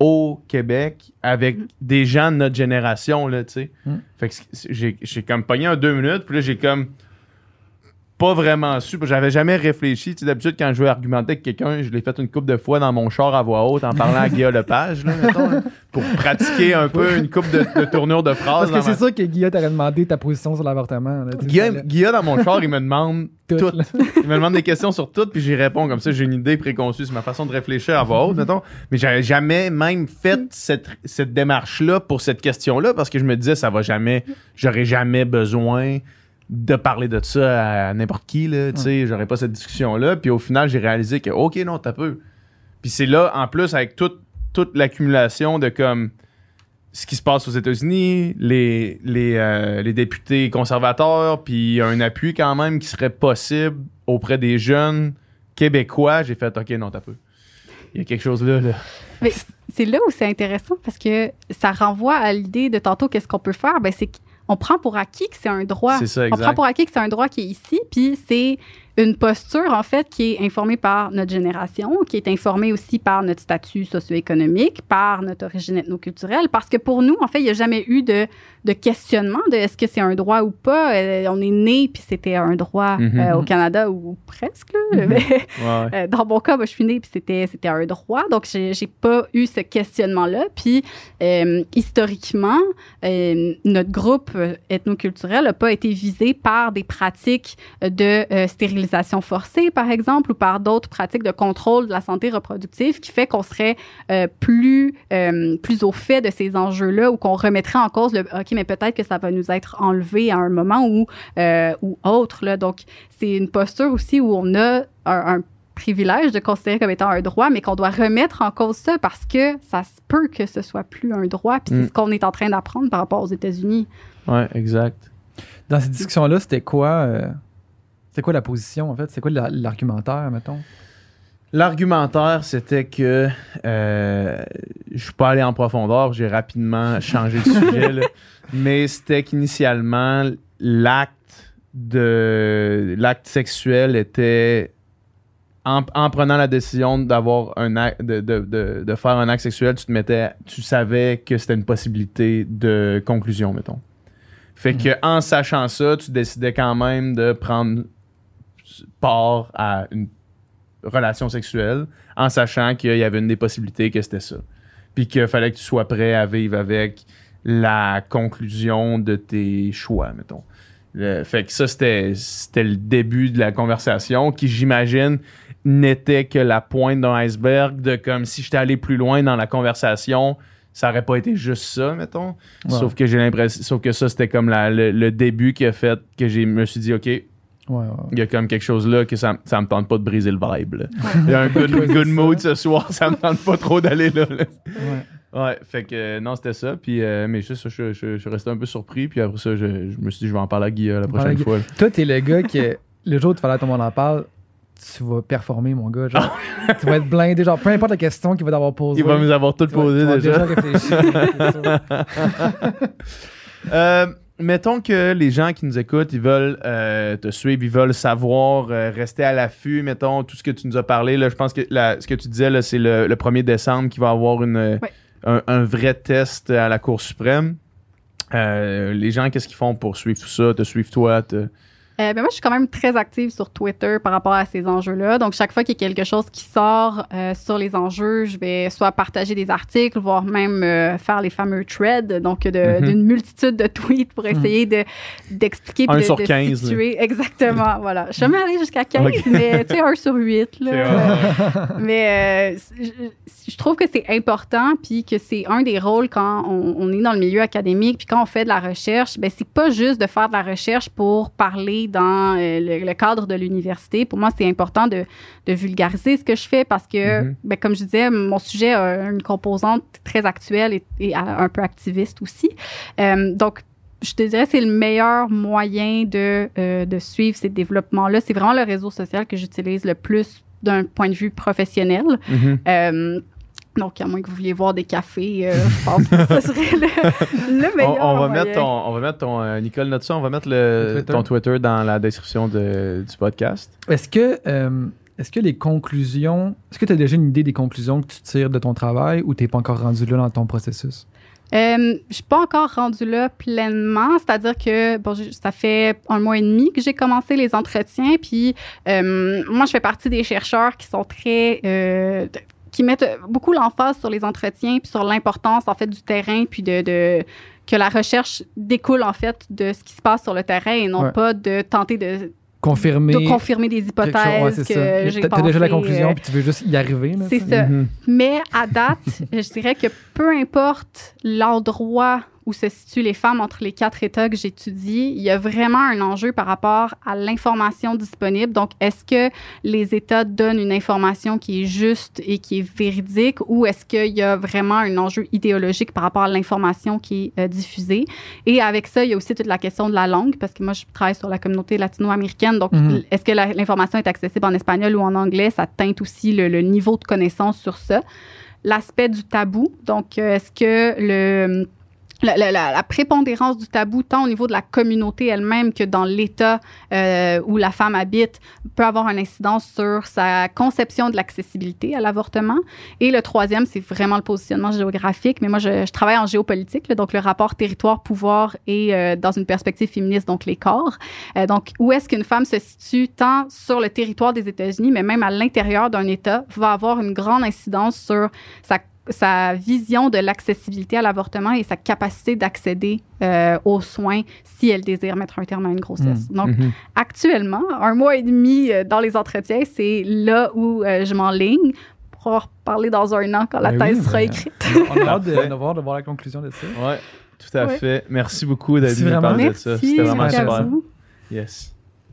au Québec avec Mm. des gens de notre génération, là, tu sais. Mm. Fait que j'ai, j'ai comme pogné un deux minutes, puis là, j'ai comme pas vraiment su, j'avais jamais réfléchi. Tu sais, d'habitude, quand je veux argumenter avec quelqu'un, je l'ai fait une couple de fois dans mon char à voix haute en parlant à Guillaume Lepage, là, mettons, là, pour pratiquer un peu une couple de, de tournures de phrases. Parce que c'est ma- sûr que Guillaume t'aurait demandé ta position sur l'avortement. Guillaume, ça, Guillaume, dans mon char, il me demande Tout. Il me demande des questions sur tout, puis j'y réponds. Comme ça, j'ai une idée préconçue. C'est ma façon de réfléchir à voix haute, mettons. Mais j'avais jamais même fait cette, cette démarche-là pour cette question-là, parce que je me disais, ça va jamais, j'aurais jamais besoin de parler de ça à n'importe qui, là. Tu sais, j'aurais pas cette discussion-là. Puis au final, j'ai réalisé que, OK, non, t'as peu. Puis c'est là, en plus, avec toute, toute l'accumulation de comme ce qui se passe aux États-Unis, les, les, euh, les députés conservateurs, puis un appui quand même qui serait possible auprès des jeunes québécois, j'ai fait OK, non, t'as peu. Il y a quelque chose là. là. Mais c'est là où c'est intéressant parce que ça renvoie à l'idée de tantôt qu'est-ce qu'on peut faire? Ben, c'est qu'on prend pour acquis que c'est un droit. C'est ça, On prend pour acquis que c'est un droit qui est ici, puis c'est une posture, en fait, qui est informée par notre génération, qui est informée aussi par notre statut socio-économique, par notre origine ethnoculturelle, parce que pour nous, en fait, il n'y a jamais eu de, de questionnement de est-ce que c'est un droit ou pas. Euh, on est né, puis c'était un droit Mhm. euh, au Canada, ou presque, là. Mhm. Mais, Ouais, ouais. euh, dans mon cas, moi, je suis née puis c'était c'était un droit, donc j'ai pas eu ce questionnement-là. Puis euh, historiquement, euh, notre groupe ethnoculturel n'a pas été visé par des pratiques de euh, stérilisation forcée, par exemple, ou par d'autres pratiques de contrôle de la santé reproductive, qui fait qu'on serait euh, plus euh, plus au fait de ces enjeux-là, ou qu'on remettrait en cause le ok, mais peut-être que ça va nous être enlevé à un moment ou euh, ou autre. Là. Donc c'est une posture aussi où on a un, un privilège de considérer comme étant un droit, mais qu'on doit remettre en cause ça parce que ça se peut que ce soit plus un droit. Puis Mm. c'est ce qu'on est en train d'apprendre par rapport aux États-Unis. Ouais, exact. Dans ces discussions-là, c'était quoi, euh, c'était quoi la position, en fait? C'est quoi la- l'argumentaire, mettons? L'argumentaire, c'était que euh, je suis pas allé en profondeur, j'ai rapidement changé de sujet, là. mais c'était qu'initialement, l'acte de l'acte sexuel était en, en prenant la décision d'avoir un acte, de, de, de, de faire un acte sexuel, tu te mettais, tu savais que c'était une possibilité de conclusion, mettons. Fait que en sachant ça, tu décidais quand même de prendre part à une relation sexuelle en sachant qu'il y avait une des possibilités que c'était ça. Puis qu'il fallait que tu sois prêt à vivre avec la conclusion de tes choix, mettons. Le- fait que ça, c'était, c'était le début de la conversation qui, j'imagine, n'était que la pointe d'un iceberg de comme si j'étais allé plus loin dans la conversation, ça aurait pas été juste ça, mettons. Ouais. Sauf que j'ai l'impression, sauf que ça, c'était comme la- le, le début qui a fait que j'ai me suis dit, OK, Ouais, ouais. il y a comme quelque chose là que ça, ça me tente pas de briser le vibe. là. Il y a un good, good mood ce soir, ça me tente pas trop d'aller là. là. Ouais. Ouais, fait que euh, non, c'était ça. Puis, euh, mais juste, je, je, je suis resté un peu surpris. Puis après ça, je, je me suis dit, je vais en parler à Guy la à prochaine Guy. fois. Toi, t'es le gars qui, le jour où tu fallait que tout le monde en parle, tu vas performer, mon gars. Genre, tu vas être blindé. Genre, peu importe la question qu'il va t'avoir posée. Il va nous avoir tout tu vas- posé tu vas déjà. réfléchi. Euh, mettons que les gens qui nous écoutent, ils veulent euh, te suivre, ils veulent savoir, euh, rester à l'affût, mettons, tout ce que tu nous as parlé. Là, je pense que la- ce que tu disais, là, c'est le, le 1er décembre qui va avoir une, euh, Ouais. un, un vrai test à la Cour suprême. Euh, les gens, qu'est-ce qu'ils font pour suivre tout ça, te suivre toi? te- Euh, ben moi, je suis quand même très active sur Twitter par rapport à ces enjeux-là. Donc, chaque fois qu'il y a quelque chose qui sort euh, sur les enjeux, je vais soit partager des articles, voire même euh, faire les fameux threads, donc Mhm. d'une multitude de tweets pour essayer de d'expliquer Un de, sur de 15, là. situer. Exactement, voilà. Je suis jamais allée jusqu'à 15, Ok. mais tu sais, un sur 8. Là, mais je, trouve que c'est important, puis que c'est un des rôles quand on, on est dans le milieu académique, puis quand on fait de la recherche, ben c'est pas juste de faire de la recherche pour parler dans euh, le, le cadre de l'université. Pour moi, c'est important de, de vulgariser ce que je fais parce que, Mhm. ben, comme je disais, mon sujet a une composante très actuelle et, et un peu activiste aussi. Euh, donc, je te dirais c'est le meilleur moyen de, euh, de suivre ces développements-là. C'est vraiment le réseau social que j'utilise le plus d'un point de vue professionnel. Mhm. Euh, Donc, à moins que vous vouliez voir des cafés, euh, je pense que ce serait le, le meilleur. On, on, va mettre ton, on va mettre ton euh, Nicole, note ça, on va mettre le, Twitter. ton Twitter dans la description de- du podcast. Est-ce que, euh, est-ce que les conclusions, est-ce que tu as déjà une idée des conclusions que tu tires de ton travail ou tu n'es pas encore rendu là dans ton processus? Euh, je suis pas encore rendue là pleinement, c'est-à-dire que bon, je- ça fait un mois et demi que j'ai commencé les entretiens, puis euh, moi je fais partie des chercheurs qui sont très euh, qui mettent beaucoup l'emphase sur les entretiens puis sur l'importance en fait du terrain puis de, de- que la recherche découle en fait de ce qui se passe sur le terrain et non Ouais. pas de tenter de, Confirmer. de confirmer des quelque chose, ouais, hypothèses que j'ai T'as- T'as déjà la conclusion euh, puis tu veux juste y arriver. c'est ça? Mhm. Mais à date, je dirais que peu importe l'endroit où se situent les femmes entre les quatre États que j'étudie, il y a vraiment un enjeu par rapport à l'information disponible. Donc, est-ce que les États donnent une information qui est juste et qui est véridique ou est-ce qu'il y a vraiment un enjeu idéologique par rapport à l'information qui est euh, diffusée? Et avec ça, il y a aussi toute la question de la langue parce que moi, je travaille sur la communauté latino-américaine. Donc, Mhm. est-ce que l'information est accessible en espagnol ou en anglais? Ça teinte aussi le, le niveau de connaissance sur ça. L'aspect du tabou. Donc, euh, est-ce que le, la, prépondérance du tabou, tant au niveau de la communauté elle-même que dans l'État euh, où la femme habite, peut avoir une incidence sur sa conception de l'accessibilité à l'avortement. Et le troisième, c'est vraiment le positionnement géographique. Mais moi, je, travaille en géopolitique, donc le rapport territoire-pouvoir et euh, dans une perspective féministe, donc les corps. Euh, donc, où est-ce qu'une femme se situe tant sur le territoire des États-Unis, mais même à l'intérieur d'un État, va avoir une grande incidence sur sa sa vision de l'accessibilité à l'avortement et sa capacité d'accéder euh, aux soins si elle désire mettre un terme à une grossesse. Donc, Mhm. actuellement, un mois et demi euh, dans les entretiens, c'est là où euh, je m'enligne pour en reparler dans un an quand la Ben thèse oui, sera ben- écrite. On a hâte de, de voir, de voir la conclusion de ça. Ouais, tout à Ouais. fait. Merci beaucoup d'être venu parler de ça. Merci, C'était vraiment super. Yes.